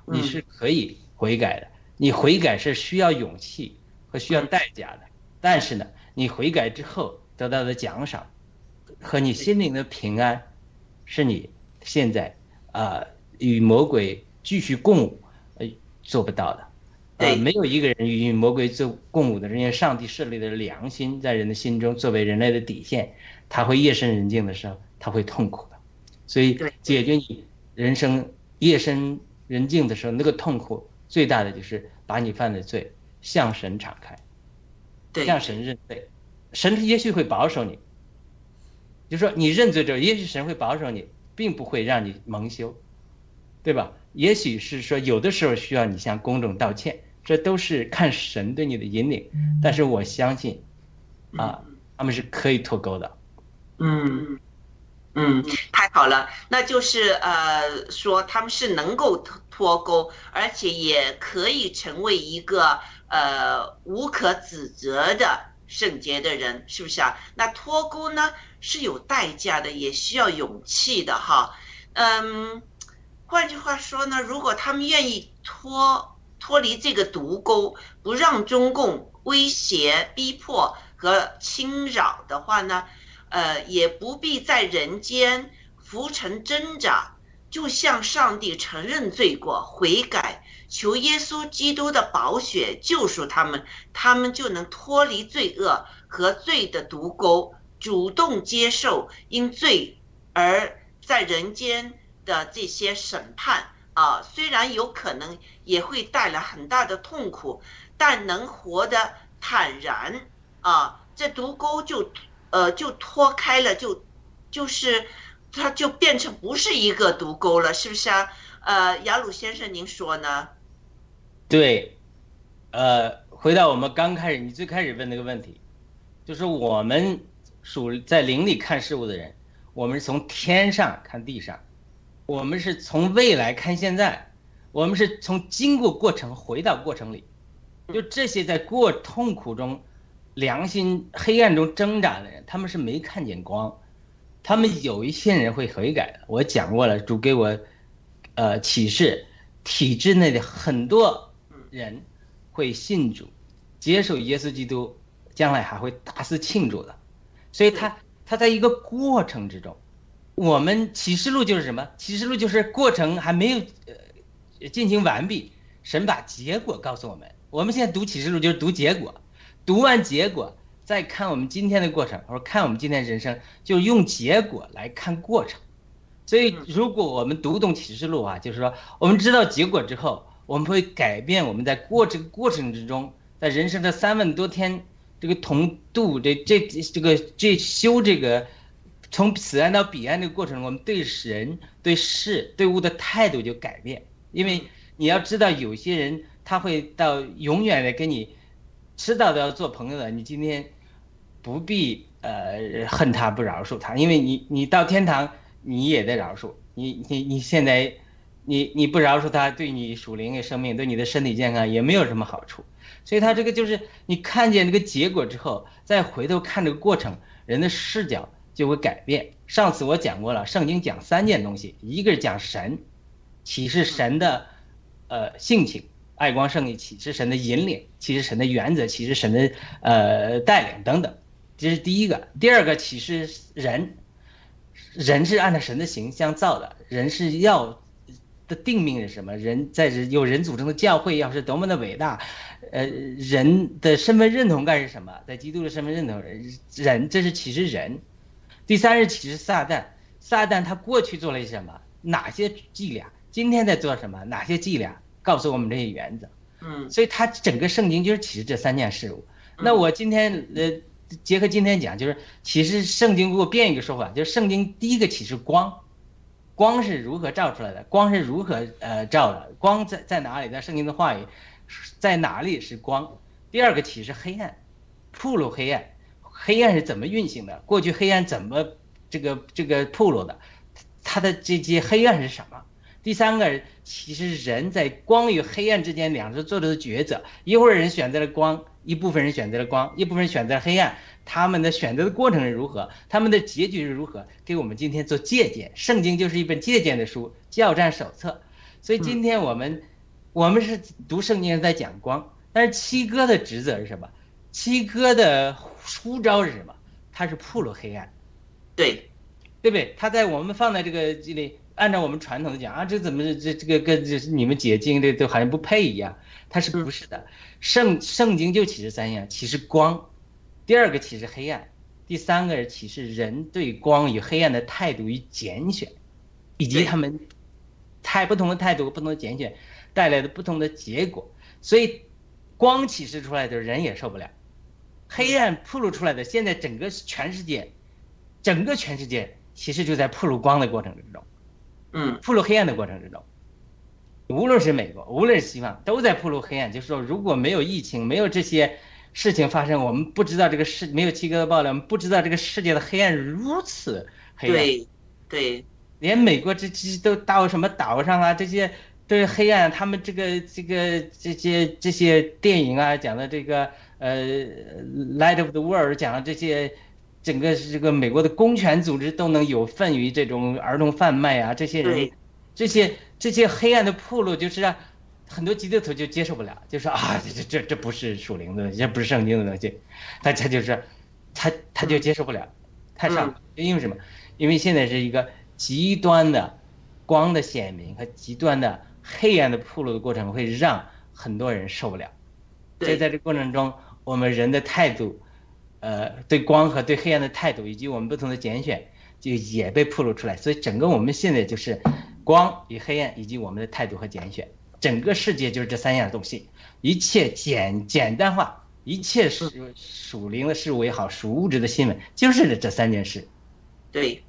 你是可以悔改的。你悔改是需要勇气和需要代价的，但是呢，你悔改之后得到的奖赏和你心灵的平安，是你现在啊与魔鬼继续共舞呃做不到的。呃，没有一个人与魔鬼做共舞的，人家上帝设立的良心在人的心中作为人类的底线，他会夜深人静的时候，他会痛苦的，所以解决你人生夜深人静的时候那个痛苦最大的就是把你犯的罪向神敞开，向神认罪，神也许会保守你，就说你认罪之后，也许神会保守你，并不会让你蒙羞，对吧？也许是说有的时候需要你向公众道歉。这都是看神对你的引领，但是我相信，啊，他们是可以脱钩的。嗯嗯，太好了，那就是呃，说他们是能够脱脱钩，而且也可以成为一个呃无可指责的圣洁的人，是不是啊？那脱钩呢是有代价的，也需要勇气的哈。嗯，换句话说呢，如果他们愿意脱。脱离这个毒钩，不让中共威胁、逼迫和侵扰的话呢，呃，也不必在人间浮沉挣扎，就向上帝承认罪过、悔改，求耶稣基督的宝血救赎他们，他们就能脱离罪恶和罪的毒钩，主动接受因罪而在人间的这些审判。啊，虽然有可能也会带来很大的痛苦，但能活得坦然啊，这毒钩就呃就脱开了，就就是它就变成不是一个毒钩了，是不是啊？呃，雅鲁先生，您说呢？对，呃，回到我们刚开始你最开始问那个问题，就是我们属在灵里看事物的人，我们是从天上看地上。我们是从未来看现在，我们是从经过过程回到过程里，就这些在过痛苦中良心黑暗中挣扎的人，他们是没看见光，他们有一些人会悔改的。我讲过了，主给我，呃，启示，体制内的很多人会信主，接受耶稣基督，将来还会大肆庆祝的。所以它它在一个过程之中，我们启示录就是什么？启示录就是过程还没有呃进行完毕，神把结果告诉我们。我们现在读启示录就是读结果。读完结果，再看我们今天的过程，或者看我们今天人生，就用结果来看过程。所以，如果我们读懂启示录啊，就是说，我们知道结果之后，我们会改变我们在过这个过程之中，在人生的三万多天这个同度这这这个这修这个从此岸到彼岸这个过程中，我们对人、对事、对物的态度就改变。因为你要知道，有些人他会到永远的跟你。迟早都要做朋友的，你今天不必呃恨他不饶恕他，因为你你到天堂你也得饶恕你你你现在你你不饶恕他，对你属灵的生命对你的身体健康也没有什么好处，所以他这个就是你看见这个结果之后，再回头看这个过程，人的视角就会改变。上次我讲过了，圣经讲三件东西，一个是讲神，启示神的呃性情。爱光圣义启示神的引领，启示神的原则，启示神的呃带领等等，这是第一个。第二个启示人，人是按照神的形象造的，人是要的定命是什么？人在有人组成的教会要是多么的伟大，呃，人的身份认同该是什么？在基督的身份认同人，这是启示人。第三是启示撒旦，撒旦他过去做了什么？哪些伎俩？今天在做什么？哪些伎俩？告诉我们这些原则，嗯，所以他整个圣经就是启示这三件事物。那我今天呃，结合今天讲，就是启示圣经给我变一个说法，就是圣经第一个启示光，光是如何照出来的？光是如何呃照的？光在在哪里？在圣经的话语在哪里是光？第二个启示黑暗，铺路黑暗，黑暗是怎么运行的？过去黑暗怎么这个这个铺路的？它的这些黑暗是什么？第三个，其实人在光与黑暗之间两者做的抉择，一会儿人选择了光，一部分人选择了光，一部分人选择了黑暗，他们的选择的过程是如何，他们的结局是如何，给我们今天做借鉴。圣经就是一本借鉴的书，教战手册。所以今天我们，我们是读圣经在讲光，但是七哥的职责是什么？七哥的呼召是什么？他是铺路黑暗，对，对不对？他在我们放在这个这里。按照我们传统的讲啊，这怎么这这个跟这你们解经这都好像不配一样？他是不是的？圣圣经就启示三样：启示光，第二个启示黑暗，第三个是启示人对光与黑暗的态度与拣选，以及他们态不同的态度、不同的拣选带来的不同的结果。所以，光启示出来的人也受不了，黑暗铺露出来的，现在整个全世界，整个全世界其实就在铺露光的过程之中。嗯，铺露黑暗的过程之中，无论是美国，无论是西方，都在铺路黑暗。就是说，如果没有疫情，没有这些事情发生，我们不知道这个世没有七哥的爆料，我们不知道这个世界的黑暗如此黑暗。对，对，连美国这这都到什么岛上啊，这些都是黑暗。他们这个这个这些这些电影啊，讲的这个呃，Light of the World 讲的这些。整个这个美国的公权组织都能有份于这种儿童贩卖啊，这些人，这些这些黑暗的铺路，就是让很多基督徒就接受不了，就说啊，这这这这不是属灵的东西，这不是圣经的东西，大家就是，他他就接受不了，太上，因为什么？因为现在是一个极端的光的显明和极端的黑暗的铺路的过程，会让很多人受不了。所以在这过程中，我们人的态度。呃，对光和对黑暗的态度，以及我们不同的拣选，就也被暴露出来。所以，整个我们现在就是光与黑暗，以及我们的态度和拣选。整个世界就是这三样东西，一切简简单化，一切是属灵的事物也好，属物质的新闻，就是这三件事。对，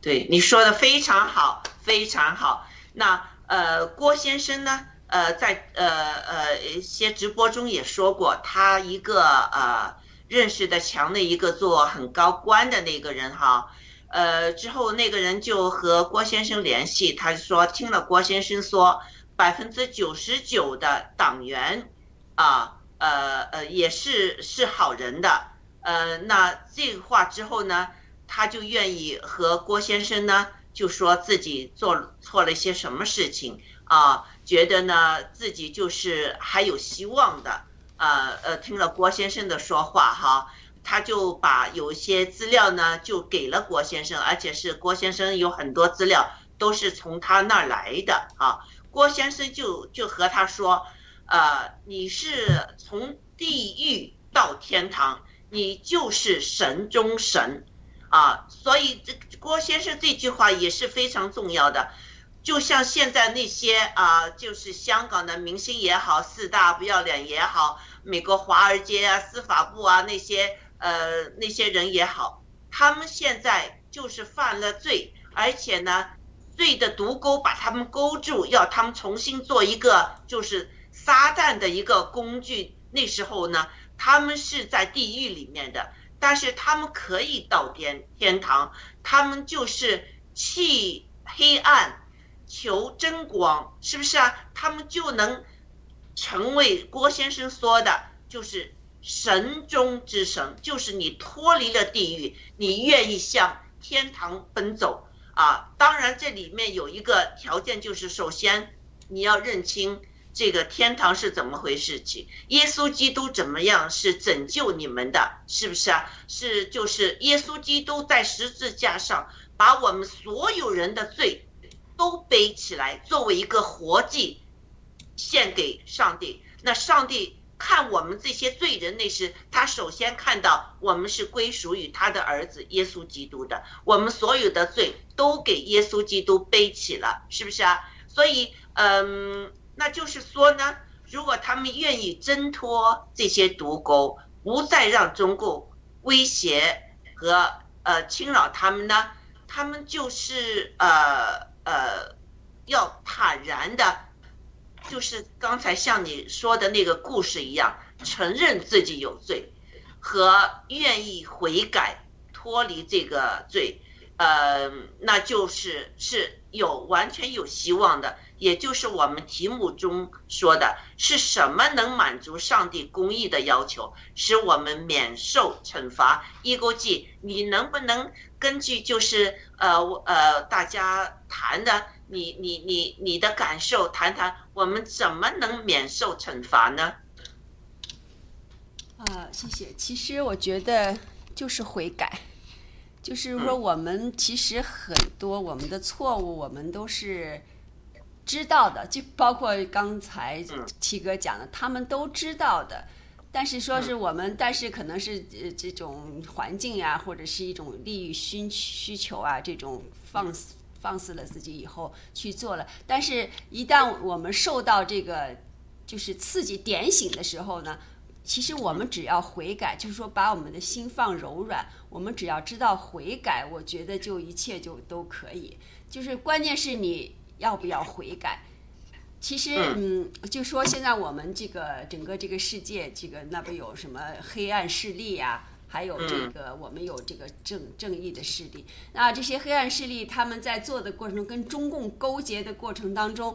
对，你说的非常好，非常好。那呃，郭先生呢？呃，在呃呃一些直播中也说过，他一个呃。认识的强的一个做很高官的那个人哈，呃，之后那个人就和郭先生联系，他说听了郭先生说，百分之九十九的党员啊，呃呃也是是好人的，呃，那这个话之后呢，他就愿意和郭先生呢就说自己做错了一些什么事情啊，觉得呢自己就是还有希望的，啊呃，听了郭先生的说话哈。他就把有些资料呢，就给了郭先生，而且是郭先生有很多资料都是从他那儿来的啊。郭先生就就和他说，呃，你是从地狱到天堂，你就是神中神，啊，所以这郭先生这句话也是非常重要的。就像现在那些啊，就是香港的明星也好，四大不要脸也好，美国华尔街啊、司法部啊那些。呃，那些人也好，他们现在就是犯了罪，而且呢，罪的毒钩把他们勾住，要他们重新做一个就是撒旦的一个工具。那时候呢，他们是在地狱里面的，但是他们可以到天天堂，他们就是弃黑暗，求真光，是不是啊？他们就能成为郭先生说的，就是。神中之神，就是你脱离了地狱，你愿意向天堂奔走啊！当然，这里面有一个条件，就是首先你要认清这个天堂是怎么回事情，耶稣基督怎么样是拯救你们的，是不是啊？是就是耶稣基督在十字架上把我们所有人的罪都背起来，作为一个活祭献给上帝。那上帝。看我们这些罪人，那是他首先看到我们是归属于他的儿子耶稣基督的，我们所有的罪都给耶稣基督背起了，是不是啊？所以，嗯，那就是说呢，如果他们愿意挣脱这些毒钩，不再让中共威胁和呃侵扰他们呢，他们就是呃呃要坦然的。就是刚才像你说的那个故事一样，承认自己有罪，和愿意悔改、脱离这个罪，呃，那就是是有完全有希望的。也就是我们题目中说的，是什么能满足上帝公义的要求，使我们免受惩罚？一勾记，你能不能根据就是呃呃大家谈的？你你你你的感受，谈谈我们怎么能免受惩罚呢？啊，谢谢。其实我觉得就是悔改，就是说我们其实很多我们的错误，我们都是知道的，就包括刚才七哥讲的，他们都知道的。但是说是我们，但是可能是呃这种环境呀，或者是一种利益需需求啊，这种放肆。放肆了自己以后去做了，但是，一旦我们受到这个就是刺激点醒的时候呢，其实我们只要悔改，就是说把我们的心放柔软，我们只要知道悔改，我觉得就一切就都可以。就是关键是你要不要悔改。其实，嗯，就说现在我们这个整个这个世界，这个那不有什么黑暗势力呀？还有这个，我们有这个正正义的势力。那这些黑暗势力，他们在做的过程中，跟中共勾结的过程当中，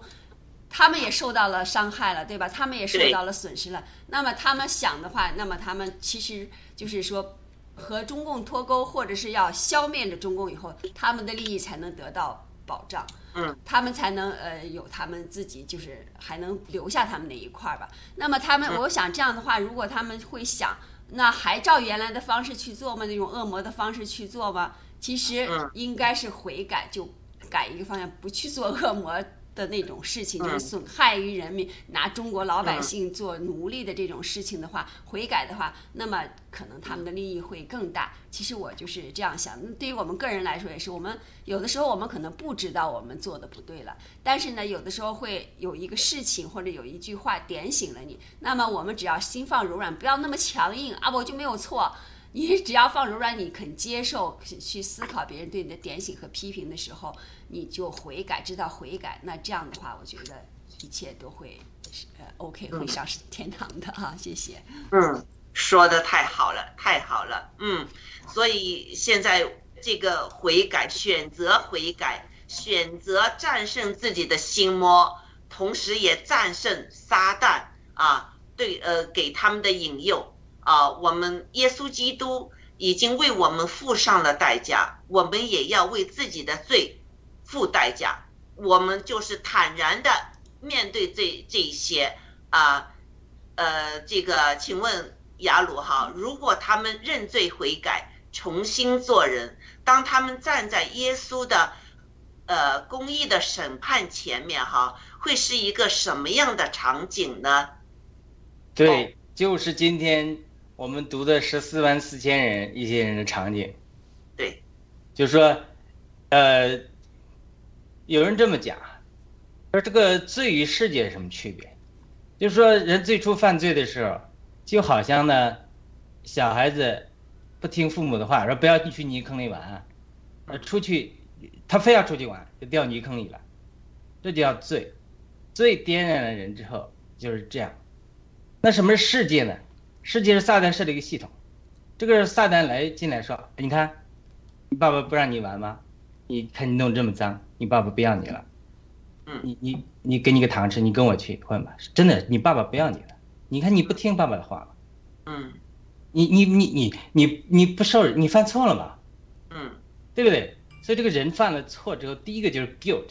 他们也受到了伤害了，对吧？他们也受到了损失了。那么他们想的话，那么他们其实就是说，和中共脱钩，或者是要消灭了中共以后，他们的利益才能得到保障。嗯，他们才能呃有他们自己，就是还能留下他们那一块儿吧。那么他们，我想这样的话，如果他们会想。那还照原来的方式去做吗？那种恶魔的方式去做吗？其实应该是悔改，就改一个方向，不去做恶魔。的那种事情，就是损害于人民，拿中国老百姓做奴隶的这种事情的话，悔改的话，那么可能他们的利益会更大。其实我就是这样想。对于我们个人来说，也是我们有的时候我们可能不知道我们做的不对了，但是呢，有的时候会有一个事情或者有一句话点醒了你。那么我们只要心放柔软，不要那么强硬啊，我就没有错。你只要放柔软，你肯接受去思考别人对你的点醒和批评的时候，你就悔改，知道悔改。那这样的话，我觉得一切都会呃 OK，会上天堂的啊！谢谢。嗯，说的太好了，太好了。嗯，所以现在这个悔改，选择悔改，选择战胜自己的心魔，同时也战胜撒旦啊。对呃给他们的引诱啊，我们耶稣基督已经为我们付上了代价，我们也要为自己的罪付代价。我们就是坦然的面对这这些啊，呃，这个，请问雅鲁哈，如果他们认罪悔改，重新做人，当他们站在耶稣的呃公义的审判前面哈，会是一个什么样的场景呢？对，就是今天我们读的十四万四千人一些人的场景。对，就是说，呃。有人这么讲，说这个罪与世界有什么区别？就是说，人最初犯罪的时候，就好像呢，小孩子不听父母的话，说不要去泥坑里玩，出去，他非要出去玩，就掉泥坑里了，这就叫罪。罪点染了人之后就是这样。那什么是世界呢？世界是撒旦设的一个系统，这个是撒旦来进来说，你看，你爸爸不让你玩吗？你看你弄这么脏，你爸爸不要你了。嗯，你你你给你个糖吃，你跟我去混吧。真的，你爸爸不要你了。你看你不听爸爸的话了。嗯，你你你你你你不受，你犯错了嘛？嗯，对不对？所以这个人犯了错之后，第一个就是 guilt。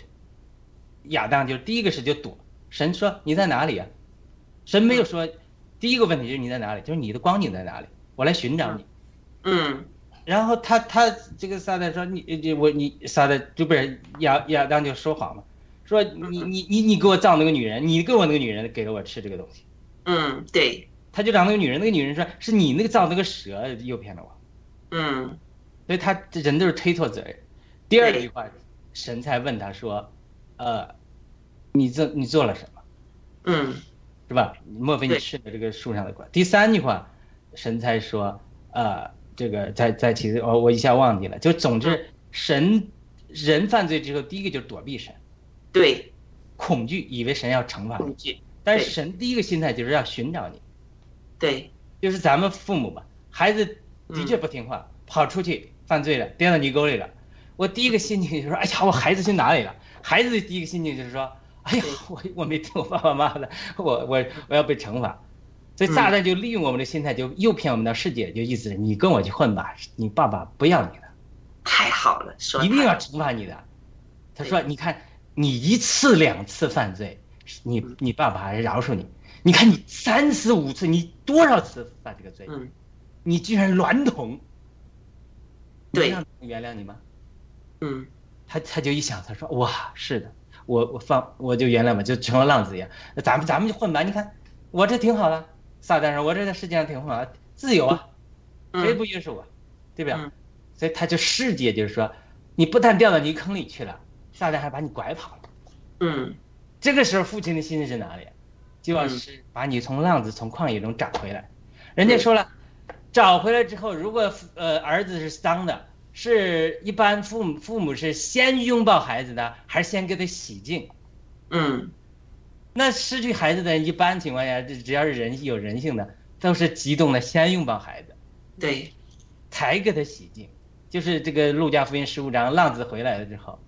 亚当就是第一个是就躲。神说你在哪里啊？神没有说，第一个问题就是你在哪里？就是你的光景在哪里？我来寻找你。嗯。然后他他这个撒旦说你你我你撒旦就不是亚亚当就说谎嘛，说你你你你给我造那个女人，你给我那个女人给了我吃这个东西，嗯对，他就找那个女人，那个女人说是你那个造那个蛇诱骗了我，嗯，所以他这人都是推脱责任。第二句话，神才问他说，呃，你做你做了什么？嗯，是吧？莫非你吃了这个树上的果？第三句话，神才说，呃。这个在在其实哦我一下忘记了，就总之神人犯罪之后，第一个就是躲避神，对，恐惧，以为神要惩罚，恐惧，但是神第一个心态就是要寻找你，对，就是咱们父母吧，孩子的确不听话，跑出去犯罪了，掉到泥沟里了，我第一个心情就是说，哎呀，我孩子去哪里了？孩子的第一个心情就是说，哎呀，我我没听我爸爸妈妈的，我我我要被惩罚。所以炸弹就利用我们的心态，就诱骗我们的世界，就意思是你跟我去混吧，你爸爸不要你的，太好了，说一定要惩罚你的。他说：“你看，你一次两次犯罪，你你爸爸还饶恕你。你看你三次五次，你多少次犯这个罪？你居然娈童，对，原谅你吗？嗯，他他就一想，他说：哇，是的，我我放我就原谅吧，就成了浪子一样。那咱们咱们就混吧，你看我这挺好的。”撒旦说：“我这在世界上挺好，自由啊，谁不约束我，对吧？所以他就世界就是说，你不但掉到泥坑里去了，撒旦还把你拐跑了。嗯，这个时候父亲的心是哪里？就要是把你从浪子从旷野中找回来。人家说了，找回来之后，如果呃儿子是脏的，是一般父母父母是先拥抱孩子的，还是先给他洗净？嗯。”那失去孩子的人一般情况下，这只要是人有人性的，都是激动的先拥抱孩子，对，才给他洗净。就是这个《路加福音》十五章，浪子回来了之后，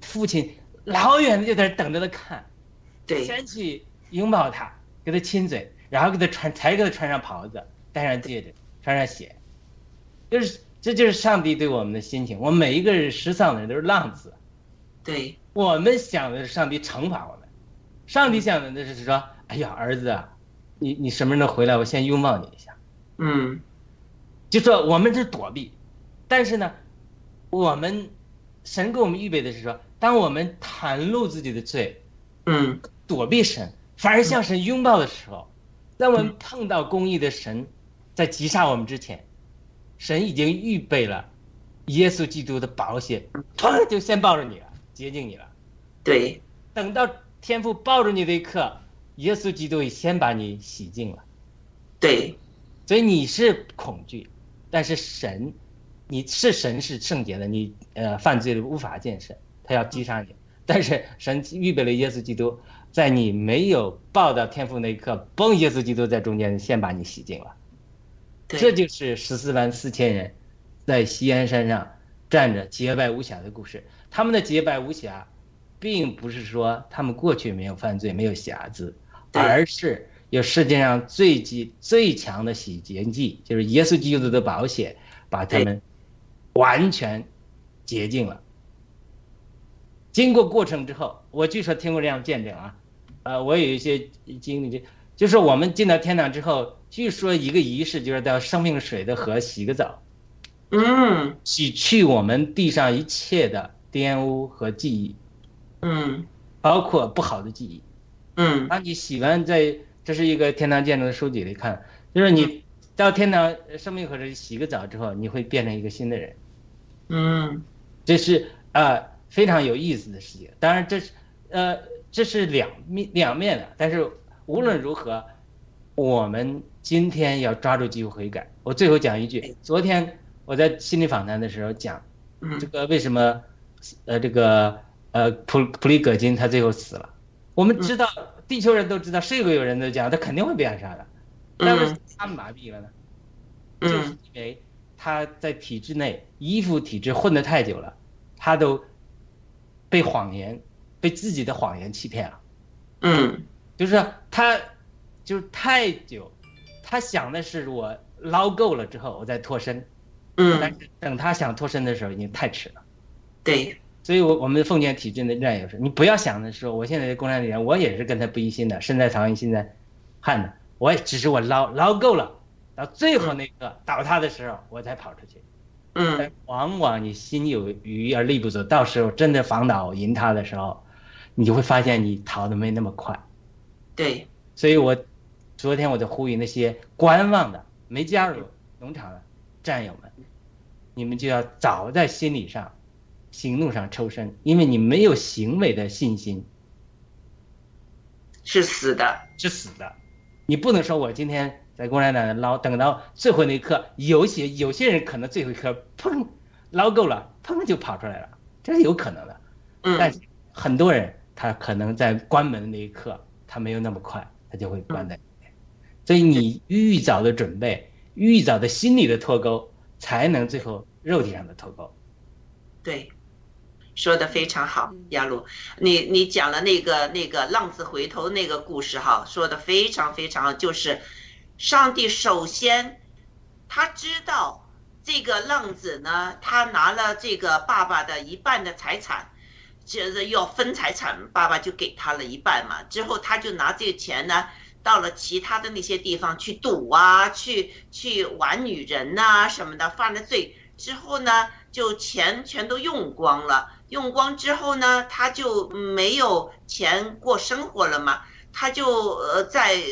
父亲老远的就在那等着他看，对，先去拥抱他，给他亲嘴，然后给他穿，才给他穿上袍子，戴上戒指，穿上鞋，就是这就是上帝对我们的心情。我们每一个人失丧的人都是浪子，对，我们想的是上帝惩罚我们。上帝想的那是说，哎呀，儿子啊，你你什么时候回来？我先拥抱你一下。嗯，就说我们是躲避，但是呢，我们神给我们预备的是说，当我们袒露自己的罪，嗯，躲避神，反而向神拥抱的时候，当我们碰到公义的神，在击杀我们之前，神已经预备了耶稣基督的保险，突就先抱着你了，接近你了。对，等到。天父抱着你的一刻，耶稣基督已先把你洗净了。对，所以你是恐惧，但是神，你是神是圣洁的，你呃犯罪了无法见神，他要击杀你。但是神预备了耶稣基督，在你没有抱到天父那一刻，嘣，耶稣基督在中间先把你洗净了。这就是十四万四千人，在西安山上站着洁白无瑕的故事。他们的洁白无瑕。并不是说他们过去没有犯罪、没有瑕疵，而是有世界上最极最强的洗洁剂，就是耶稣基督的保险，把他们完全洁净了。经过过程之后，我据说听过这样见证啊，呃，我有一些经历，就就是我们进到天堂之后，据说一个仪式就是到生命水的河洗个澡，嗯。洗去我们地上一切的玷污和记忆，嗯。包括不好的记忆。嗯。当你洗完在，这是一个天堂建筑的书籍里看，就是你到天堂呃生命河里洗个澡之后，你会变成一个新的人，嗯。这是呃非常有意思的事情。当然这是呃这是两面两面的，但是无论如何，我们今天要抓住机会悔改。我最后讲一句，昨天我在心理访谈的时候讲，这嗯个为什么呃这个呃普普里戈金他最后死了？我们知道，地球人都知道，是有人都讲他肯定会被暗杀的，但为什么他麻痹了呢？就是嗯因为他在体制内依附体制混得太久了，他都被谎言，被自己的谎言欺骗了。嗯就是他就是太久，他想的是我捞够了之后我再脱身，嗯但嗯，是等他想脱身的时候已经太迟了。对，所以我，我们奉劝体制内战友说，你不要想的说，我现在的共产党员，我也是跟他不一心的，身在曹营心在汉的，我也只是我捞捞够了，到最后那个倒塌的时候，我才跑出去。嗯但往往你心有余而力不足，到时候真的防倒赢他的时候，你就会发现你逃的没那么快。对，所以我昨天我就呼吁那些观望的、没加入农场的战友们，你们就要早在心理上、行动上抽身，因为你没有行为的信心是死的，是死的。你不能说我今天在共产党的捞，等到最后那一刻，有些有些人可能最后一刻砰捞够了，砰就跑出来了，这是有可能的。但嗯是很多人他可能在关门的那一刻，他没有那么快，他就会关在。所以你预早的准备，预早的心理的脱钩，才能最后肉体上的脱钩。对，说的非常好，亚鲁，你你讲了那个那个浪子回头那个故事哈，说的非常非常，就是上帝首先他知道这个浪子呢，他拿了这个爸爸的一半的财产。就是要分财产，爸爸就给他了一半嘛。之后他就拿这个钱呢，到了其他的那些地方去赌啊，去去玩女人呐、什么的，犯了罪之后呢，就钱全都用光了。用光之后呢，他就没有钱过生活了嘛，他就呃在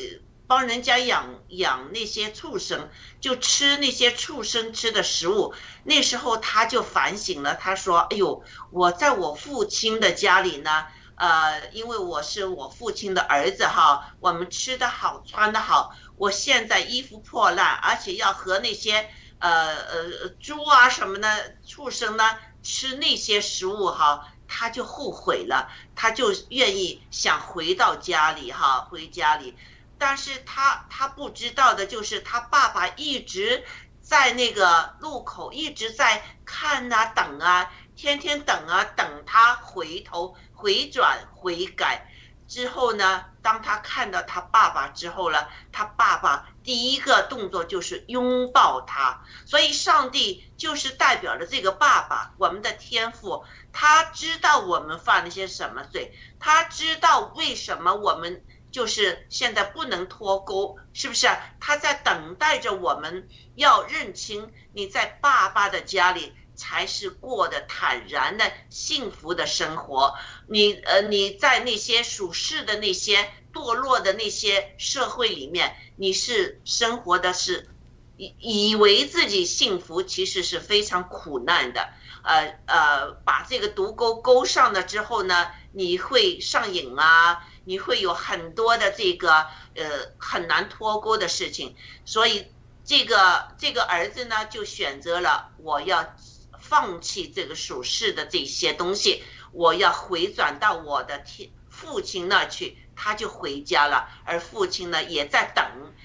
帮人家养养那些畜生，就吃那些畜生吃的食物。那时候他就反省了，他说：“哎呦，我在我父亲的家里呢，呃，因为我是我父亲的儿子哈，我们吃的好，穿的好，我现在衣服破烂，而且要和那些呃呃猪啊什么的畜生呢吃那些食物哈。”他就后悔了，他就愿意想回到家里哈，回家里，但是他他不知道的就是他爸爸一直在那个路口一直在看啊等啊，天天等啊等他回头回转悔改之后呢，当他看到他爸爸之后呢，他爸爸第一个动作就是拥抱他，所以上帝就是代表着这个爸爸，我们的天父，他知道我们犯了些什么罪，他知道为什么我们。就是现在不能脱钩，是不是？他在等待着我们要认清你在爸爸的家里才是过得坦然的、幸福的生活。你呃，你在那些属世的那些堕落的那些社会里面，你是生活的是以以为自己幸福，其实是非常苦难的。呃呃，把这个毒钩勾上了之后呢，你会上瘾啊。你会有很多的这个呃很难脱钩的事情，所以这个这个儿子呢就选择了我要放弃这个属世的这些东西，我要回转到我的天父亲那去，他就回家了，而父亲呢也在等。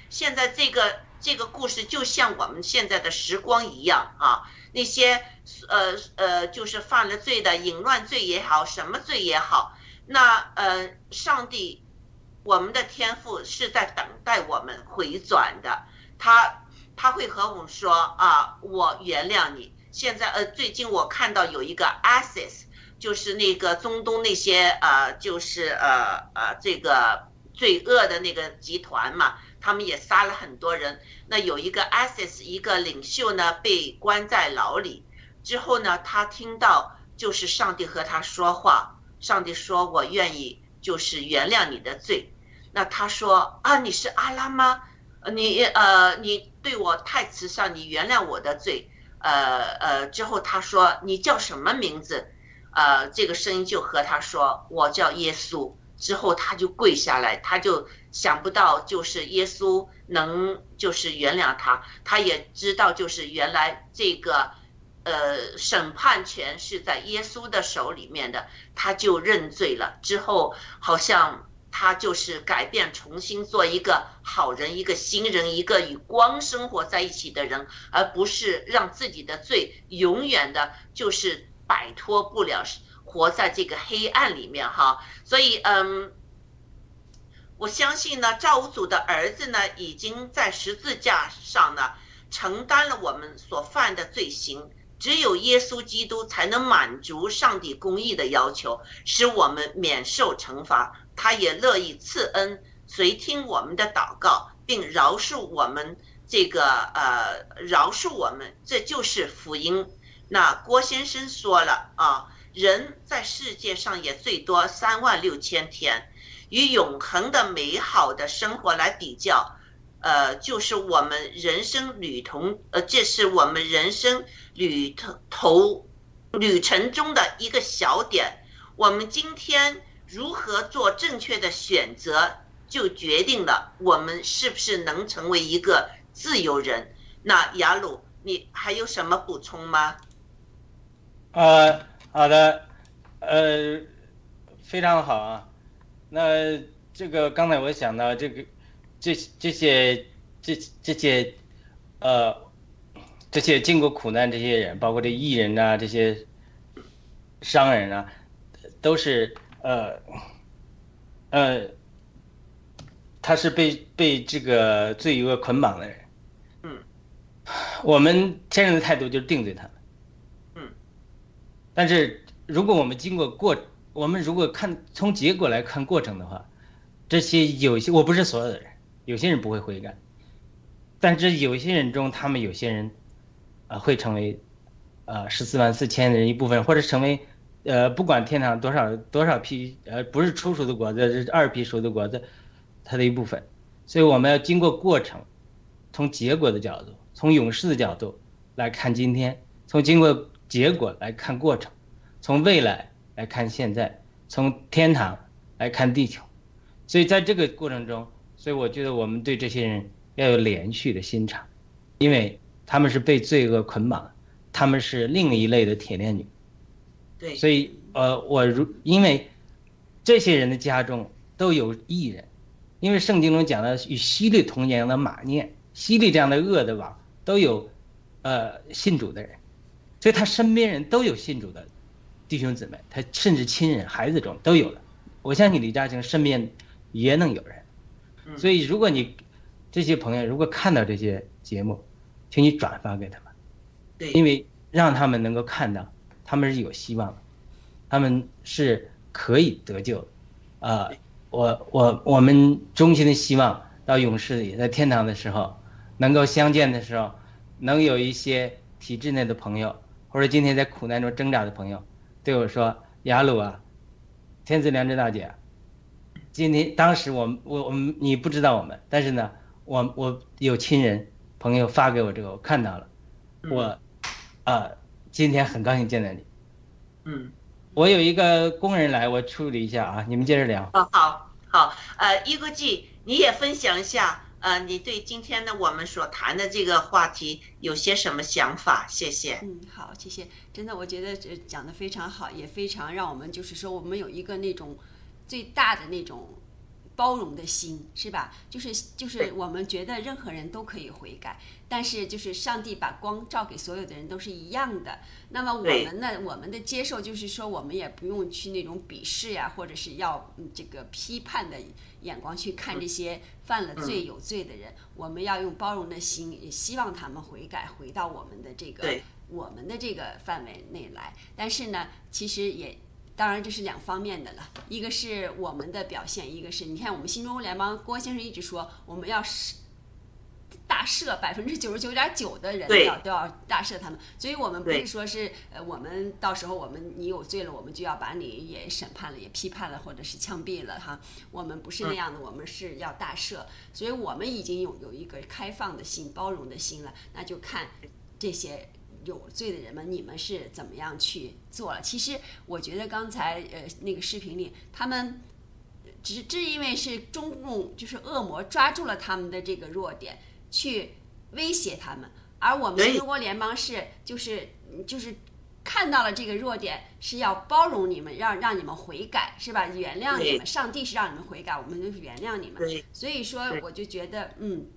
现在这个这个故事就像我们现在的时光一样啊，那些呃呃就是犯了罪的淫乱罪也好，什么罪也好。那呃，上帝我们的天父是在等待我们回转的，他他会和我们说啊，我原谅你。现在呃，最近我看到有一个 ISIS，就是那个中东那些呃，就是呃呃这个罪恶的那个集团嘛，他们也杀了很多人。那有一个 ISIS 一个领袖呢，被关在牢里之后呢，他听到就是上帝和他说话，上帝说我愿意就是原谅你的罪。那他说啊，你是阿拉吗？你呃，你对我太慈善，你原谅我的罪。呃呃，之后他说你叫什么名字？呃，这个声音就和他说我叫耶稣。之后他就跪下来，他就想不到就是耶稣能就是原谅他，他也知道就是原来这个呃审判权是在耶稣的手里面的，他就认罪了。之后好像。他就是改变，重新做一个好人，一个新人，一个与光生活在一起的人，而不是让自己的罪永远的，就是摆脱不了，活在这个黑暗里面哈。所以，嗯，我相信呢，赵五祖的儿子呢，已经在十字架上呢，承担了我们所犯的罪行。只有耶稣基督才能满足上帝公义的要求，使我们免受惩罚。他也乐意赐恩，随听我们的祷告，并饶恕我们这个呃，饶恕我们，这就是福音。那郭先生说了啊，人在世界上也最多三万六千天，与永恒的美好的生活来比较，呃，就是我们人生旅途，呃，这是我们人生旅途头旅程中的一个小点。我们今天。如何做正确的选择，就决定了我们是不是能成为一个自由人。那雅鲁，你还有什么补充吗？呃，好的，呃，非常好啊。那这个刚才我想到这个，这这些这这些呃这些经过苦难这些人，包括这艺人呐，这些商人啊，都是。呃，呃，他是被被这个罪恶捆绑的人。嗯，我们天然的态度就是定罪他们。嗯，但是如果我们经过过，我们如果看从结果来看过程的话，这些有些我不是所有的人，有些人不会悔改，但是有些人中，他们有些人啊会成为呃十四万四千人一部分，或者成为。呃，不管天堂多少多少批，呃，不是初熟的果子，是二批熟的果子，它的一部分。所以我们要经过过程，从结果的角度，从勇士的角度来看今天，从经过结果来看过程，从未来来看现在，从天堂来看地球。所以在这个过程中，所以我觉得我们对这些人要有连续的心肠，因为他们是被罪恶捆绑，他们是另一类的铁链女。所以，呃，我如因为这些人的家中都有异人，因为圣经中讲的与希律同年的马念，希律这样的恶的王都有，呃，信主的人，所以他身边人都有信主的弟兄姊妹，他甚至亲人、孩子中都有了。我相信李嘉诚身边也能有人，所以如果你这些朋友如果看到这些节目，请你转发给他们，对，因为让他们能够看到。他们是有希望的，他们是可以得救的，啊，我我我们衷心的希望到勇士里，在天堂的时候，能够相见的时候，能有一些体制内的朋友，或者今天在苦难中挣扎的朋友，对我说：“雅鲁啊，天赐良知大姐，今天当时我我我们你不知道我们，但是呢，我我有亲人朋友发给我这个，我看到了，我，啊。”今天很高兴见到你，嗯，我有一个工人来，我处理一下啊，你们接着聊。哦，好，好，呃，一个季，你也分享一下，呃，你对今天的我们所谈的这个话题有些什么想法？谢谢。嗯，好，谢谢。真的，我觉得这讲的非常好，也非常让我们就是说，我们有一个那种最大的那种包容的心，是吧？就是就是我们觉得任何人都可以悔改，但是就是上帝把光照给所有的人都是一样的。那么我们呢？我们的接受就是说，我们也不用去那种鄙视呀，或者是要这个批判的眼光去看这些犯了罪有罪的人。我们要用包容的心，也希望他们悔改，回到我们的这个我们的这个范围内来。但是呢，其实也。当然，这是两方面的了。一个是我们的表现，一个是你看，我们新中国联邦郭先生一直说，我们要是大赦百分之九十九点九的人，要都要大赦他们。所以我们不是说是呃，我们到时候我们你有罪了，我们就要把你也审判了，也批判了，或者是枪毙了哈。我们不是那样的，我们是要大赦。所以我们已经有有一个开放的心、包容的心了。那就看这些。有罪的人们，你们是怎么样去做了？其实我觉得刚才呃那个视频里，他们只只因为是中共就是恶魔抓住了他们的这个弱点，去威胁他们，而我们中国联邦是就是就是看到了这个弱点，是要包容你们，让让你们悔改，是吧？原谅你们，上帝是让你们悔改，我们就是原谅你们。所以说，我就觉得嗯。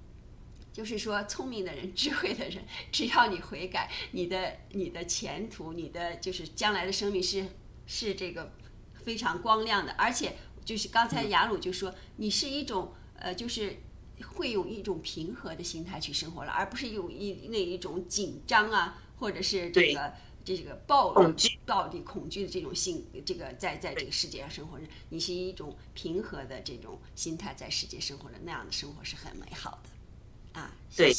就是说，聪明的人、智慧的人，只要你悔改，你的、你的前途、你的就是将来的生命是是这个非常光亮的。而且，就是刚才雅鲁就说，你是一种呃，就是会用一种平和的心态去生活了，而不是用一那一种紧张啊，或者是这个这个暴力、暴力、恐惧的这种性，这个在在这个世界上生活着，你是一种平和的这种心态在世界生活着，那样的生活是很美好的。啊，对，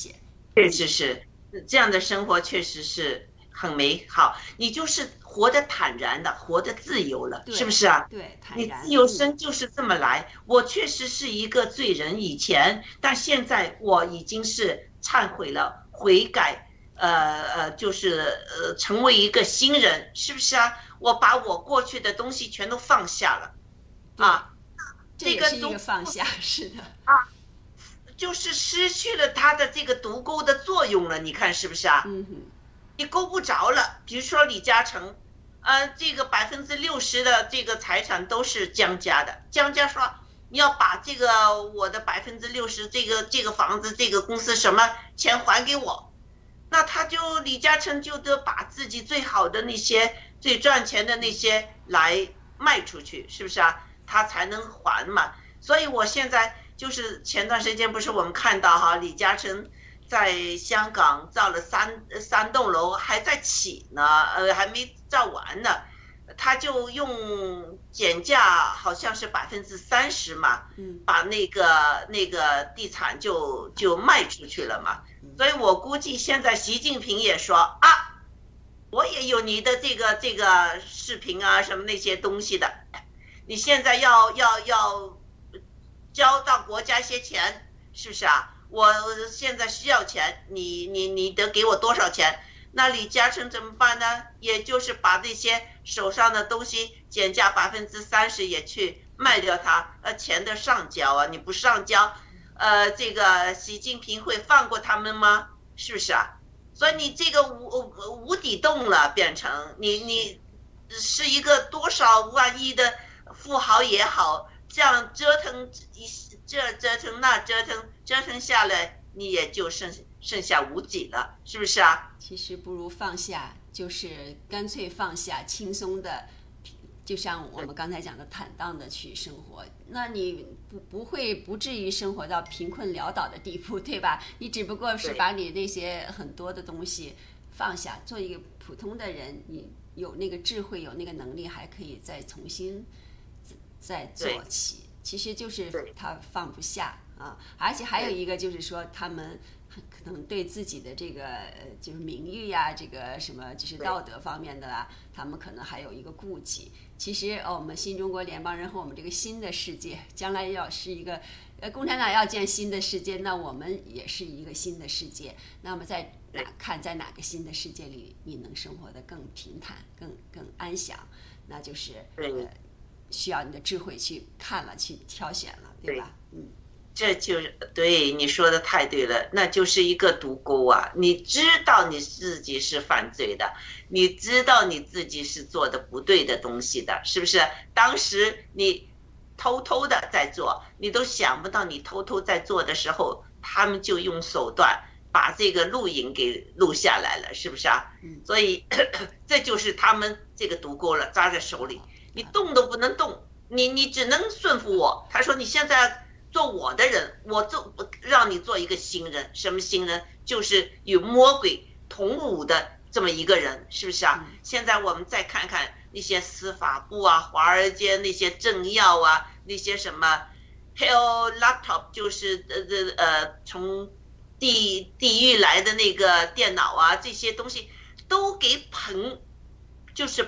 确实是这样的生活，确实是很美好。你就是活得坦然的，活得自由了，是不是啊？对，你自由身就是这么来。我确实是一个罪人，以前，但现在我已经是忏悔了，悔改，呃呃，就是呃，成为一个新人，是不是啊？我把我过去的东西全都放下了，啊，这个是一个放下，是的啊。就是失去了它的这个独钩的作用了，你看是不是啊？你勾不着了。比如说李嘉诚，呃，这个百分之六十的这个财产都是江家的。江家说你要把这个我的百分之六十这个这个房子这个公司什么钱还给我，那他就李嘉诚就得把自己最好的那些最赚钱的那些来卖出去，是不是啊？他才能还嘛。所以我现在。就是前段时间不是我们看到哈，李嘉诚在香港造了三三栋楼，还在起呢，呃，还没造完呢，他就用减价，好像是百分之三十嘛，嗯，把那个那个地产就就卖出去了嘛，所以我估计现在习近平也说啊，我也有你的这个这个视频啊，什么那些东西的，你现在要要要。交到国家些钱，是不是啊？我现在需要钱，你你你得给我多少钱？那李嘉诚怎么办呢？也就是把这些手上的东西减价百分之三十也去卖掉它，呃，钱得上交啊！你不上交，呃，这个习近平会放过他们吗？是不是啊？所以你这个无无底洞了，变成你你是一个多少万亿的富豪也好。这样折腾一这折腾那折腾折腾下来，你也就剩剩下无几了，是不是啊？其实不如放下，就是干脆放下，轻松的，就像我们刚才讲的，坦荡的去生活。那你不不会不至于生活到贫困潦倒的地步，对吧？你只不过是把你那些很多的东西放下，做一个普通的人，你有那个智慧，有那个能力，还可以再重新。在做起，其实就是他放不下啊，而且还有一个就是说，他们可能对自己的这个就是名誉呀，这个什么就是道德方面的啊，他们可能还有一个顾忌。其实，哦，我们新中国联邦人和我们这个新的世界，将来要是一个呃共产党要建新的世界，那我们也是一个新的世界。那么在哪看在哪个新的世界里，你能生活的更平坦、更更安详，那就是呃。需要你的智慧去看了，去挑选了，对吧？嗯，这就是对你说的太对了，那就是一个毒钩啊！你知道你自己是犯罪的，你知道你自己是做的不对的东西的，是不是？当时你偷偷的在做，你都想不到你偷偷在做的时候，他们就用手段把这个录影给录下来了，是不是啊？嗯所以 这就是他们这个毒钩了，抓在手里，你动都不能动，你你只能顺服我。他说你现在做我的人，我做让你做一个新人，什么新人？就是与魔鬼同舞的这么一个人，是不是啊？嗯现在我们再看看那些司法部啊、华尔街那些政要啊，那些什么 Hell Laptop，就是呃呃呃从地地狱来的那个电脑啊，这些东西都给捧，就是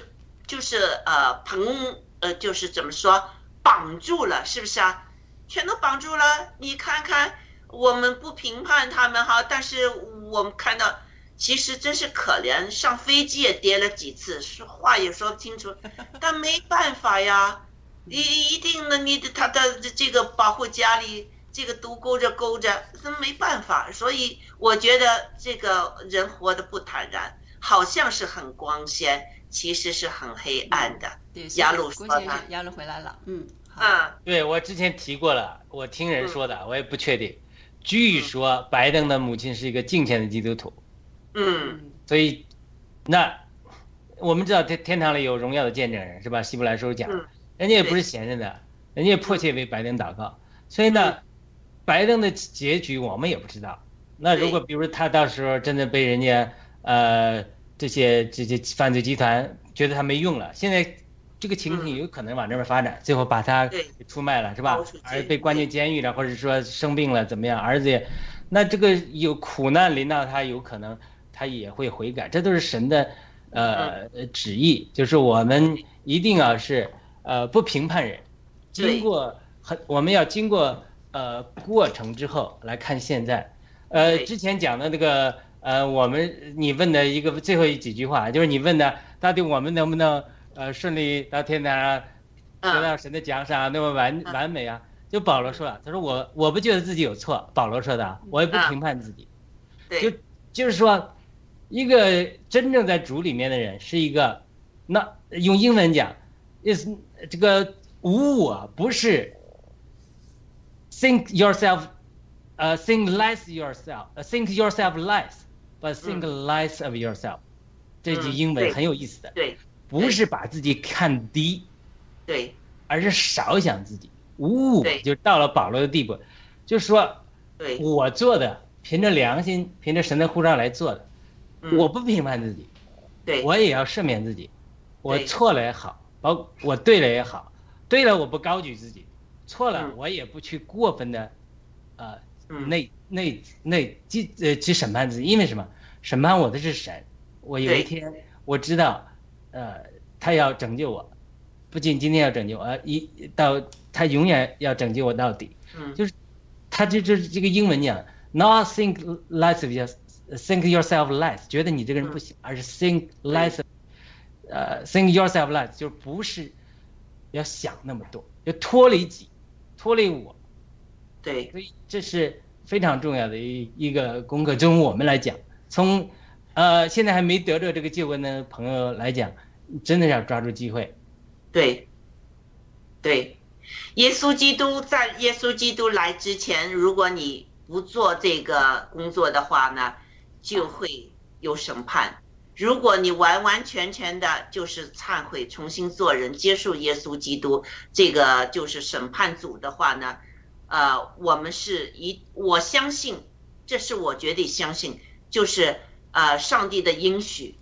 就是呃捧呃就是怎么说绑住了，是不是啊？全都绑住了。你看看，我们不评判他们哈，但是我们看到，其实真是可怜，上飞机也跌了几次，说话也说不清楚，但没办法呀，你一定的，你的他的这个保护家里。这个毒勾着勾着，那没办法，所以我觉得这个人活得不坦然，好像是很光鲜，其实是很黑暗的。对，雅鲁先生，雅鲁回来了，嗯，好，嗯，对我之前提过了，我听人说的，我也不确定。嗯据说拜登的母亲是一个敬虔的基督徒，嗯。嗯所以那我们知道天天堂里有荣耀的见证人是吧？希伯来书讲。嗯，人家也不是闲着的，人家也迫切为拜登祷告。所以呢，拜登的结局我们也不知道。那如果比如他到时候真的被人家呃这些这些犯罪集团觉得他没用了，现在这个情形有可能往这边发展，最后把他给出卖了是吧？儿子被关进监狱了，或者说生病了怎么样？儿子也，那这个有苦难临到他，有可能他也会悔改，这都是神的呃旨意，就是我们一定要是呃不评判人，经过很我们要经过呃过程之后来看现在，呃之前讲的那个呃我们你问的一个最后几句话，就是你问的到底我们能不能呃顺利到天堂啊，得嗯到神的奖赏啊那么完嗯完美啊？就保罗说了，他说我我不觉得自己有错，保罗说的啊，我也不嗯评判自己，对就就是说，一个真正在主里面的人是一个，那用英文讲，is 这个无我不是 think yourself，呃、think less yourself，呃、less，but think less of yourself，、这句嗯英文很有意思的，对不是把自己看低，对。而是少想自己，无我对。就到了保罗的地步，就是说对，我做的凭着良心，凭着神的护照来做的。嗯。我不评判自己，对。我也要赦免自己。我错了也好，包我对了也好，对了我不高举自己，错了嗯。我也不去过分的，呃，嗯内内内去呃去审判自己，因为什么？审判我的是神。我有一天我知道，呃，他要拯救我，不仅今天要拯救我，呃一到他永远要拯救我到底。嗯就是他这这这个英文讲，not think less of yourself，think yourself less，觉得你这个人不行，而是 think less，of- 呃，think yourself less，就是不是要想那么多，要脱离己，脱离我，对所以这是非常重要的一一个功课。从我们来讲，从呃现在还没得着这个救恩的朋友来讲，真的要抓住机会。对对，耶稣基督在耶稣基督来之前，如果你不做这个工作的话呢，就会有审判。如果你完完全全的就是忏悔，重新做人，接受耶稣基督这个就是审判组的话呢，呃，我们是一，我相信，这是我绝对相信，就是呃上帝的应许，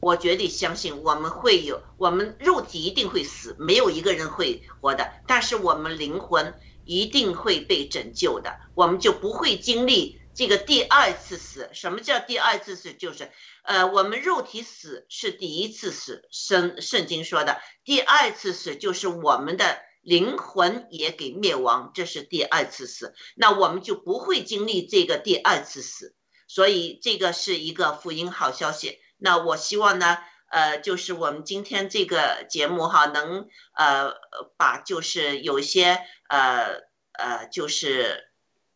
我绝对相信我们会有，我们肉体一定会死，没有一个人会活的，但是我们灵魂一定会被拯救的，我们就不会经历这个第二次死。什么叫第二次死？就是，呃，我们肉体死是第一次死，圣圣经说的，第二次死就是我们的灵魂也给灭亡，这是第二次死，那我们就不会经历这个第二次死。所以这个是一个福音好消息。那我希望呢，呃，就是我们今天这个节目哈，能呃把就是有些呃呃，就是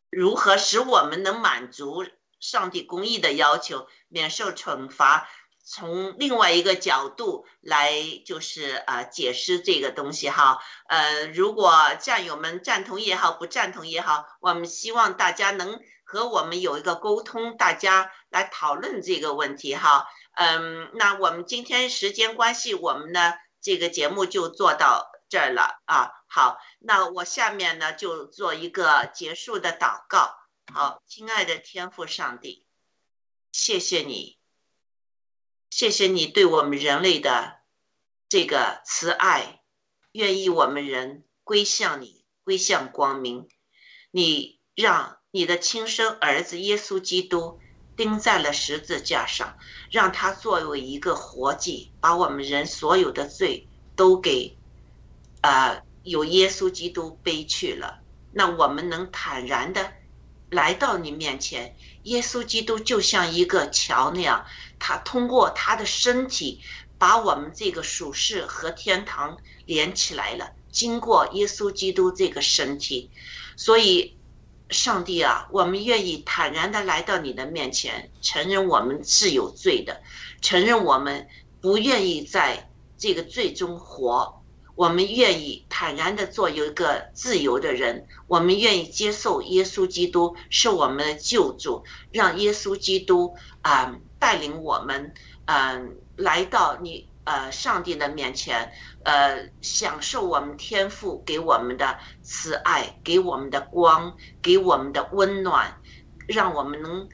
如何使我们能满足上帝公义的要求，免受惩罚，从另外一个角度来就是啊解释这个东西哈。呃，如果战友们赞同也好，不赞同也好，我们希望大家能和我们有一个沟通，大家来讨论这个问题哈。嗯，那我们今天时间关系，我们呢这个节目就做到这儿了啊。好，那我下面呢就做一个结束的祷告。好，亲爱的天父上帝，谢谢你，谢谢你对我们人类的这个慈爱，愿意我们人归向你，归向光明。你让你的亲生儿子耶稣基督。钉在了十字架上，让他作为一个活祭，把我们人所有的罪都给，呃，有耶稣基督背去了。那我们能坦然的来到你面前，耶稣基督就像一个桥那样，他通过他的身体把我们这个属世和天堂连起来了。经过耶稣基督这个身体，所以。上帝啊，我们愿意坦然的来到你的面前，承认我们是有罪的，承认我们不愿意在这个罪中活，我们愿意坦然的做一个自由的人，我们愿意接受耶稣基督是我们的救主，让耶稣基督啊带领我们，嗯，来到你。呃，上帝的面前，呃，享受我们天父给我们的慈爱，给我们的光，给我们的温暖，让我们能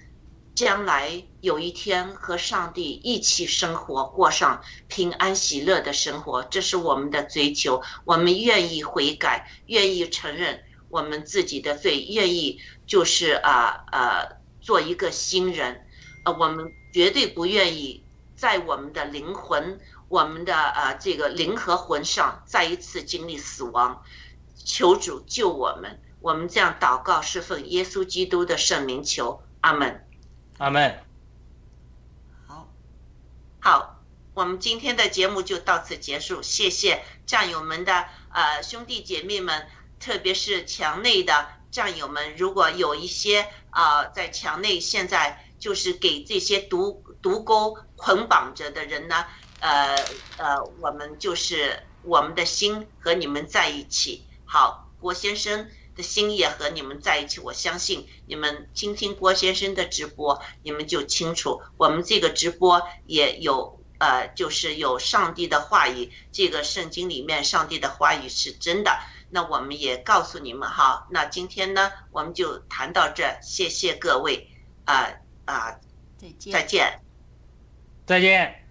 将来有一天和上帝一起生活，过上平安喜乐的生活。这是我们的追求。我们愿意悔改，愿意承认我们自己的罪，愿意就是啊呃做一个新人。呃，我们绝对不愿意在我们的灵魂。我们的呃这个灵和魂上再一次经历死亡，求主救我们。我们这样祷告是奉耶稣基督的圣名求，阿门，阿门。好，好，我们今天的节目就到此结束。谢谢战友们的呃兄弟姐妹们，特别是墙内的战友们。如果有一些啊在墙内现在就是给这些毒毒钩捆绑着的人呢。呃呃，我们就是我们的心和你们在一起。好，郭先生的心也和你们在一起。我相信你们听听郭先生的直播，你们就清楚。我们这个直播也有呃，就是有上帝的话语，这个圣经里面上帝的话语是真的。那我们也告诉你们哈。那今天呢，我们就谈到这，谢谢各位，啊啊，再见，再见，再见。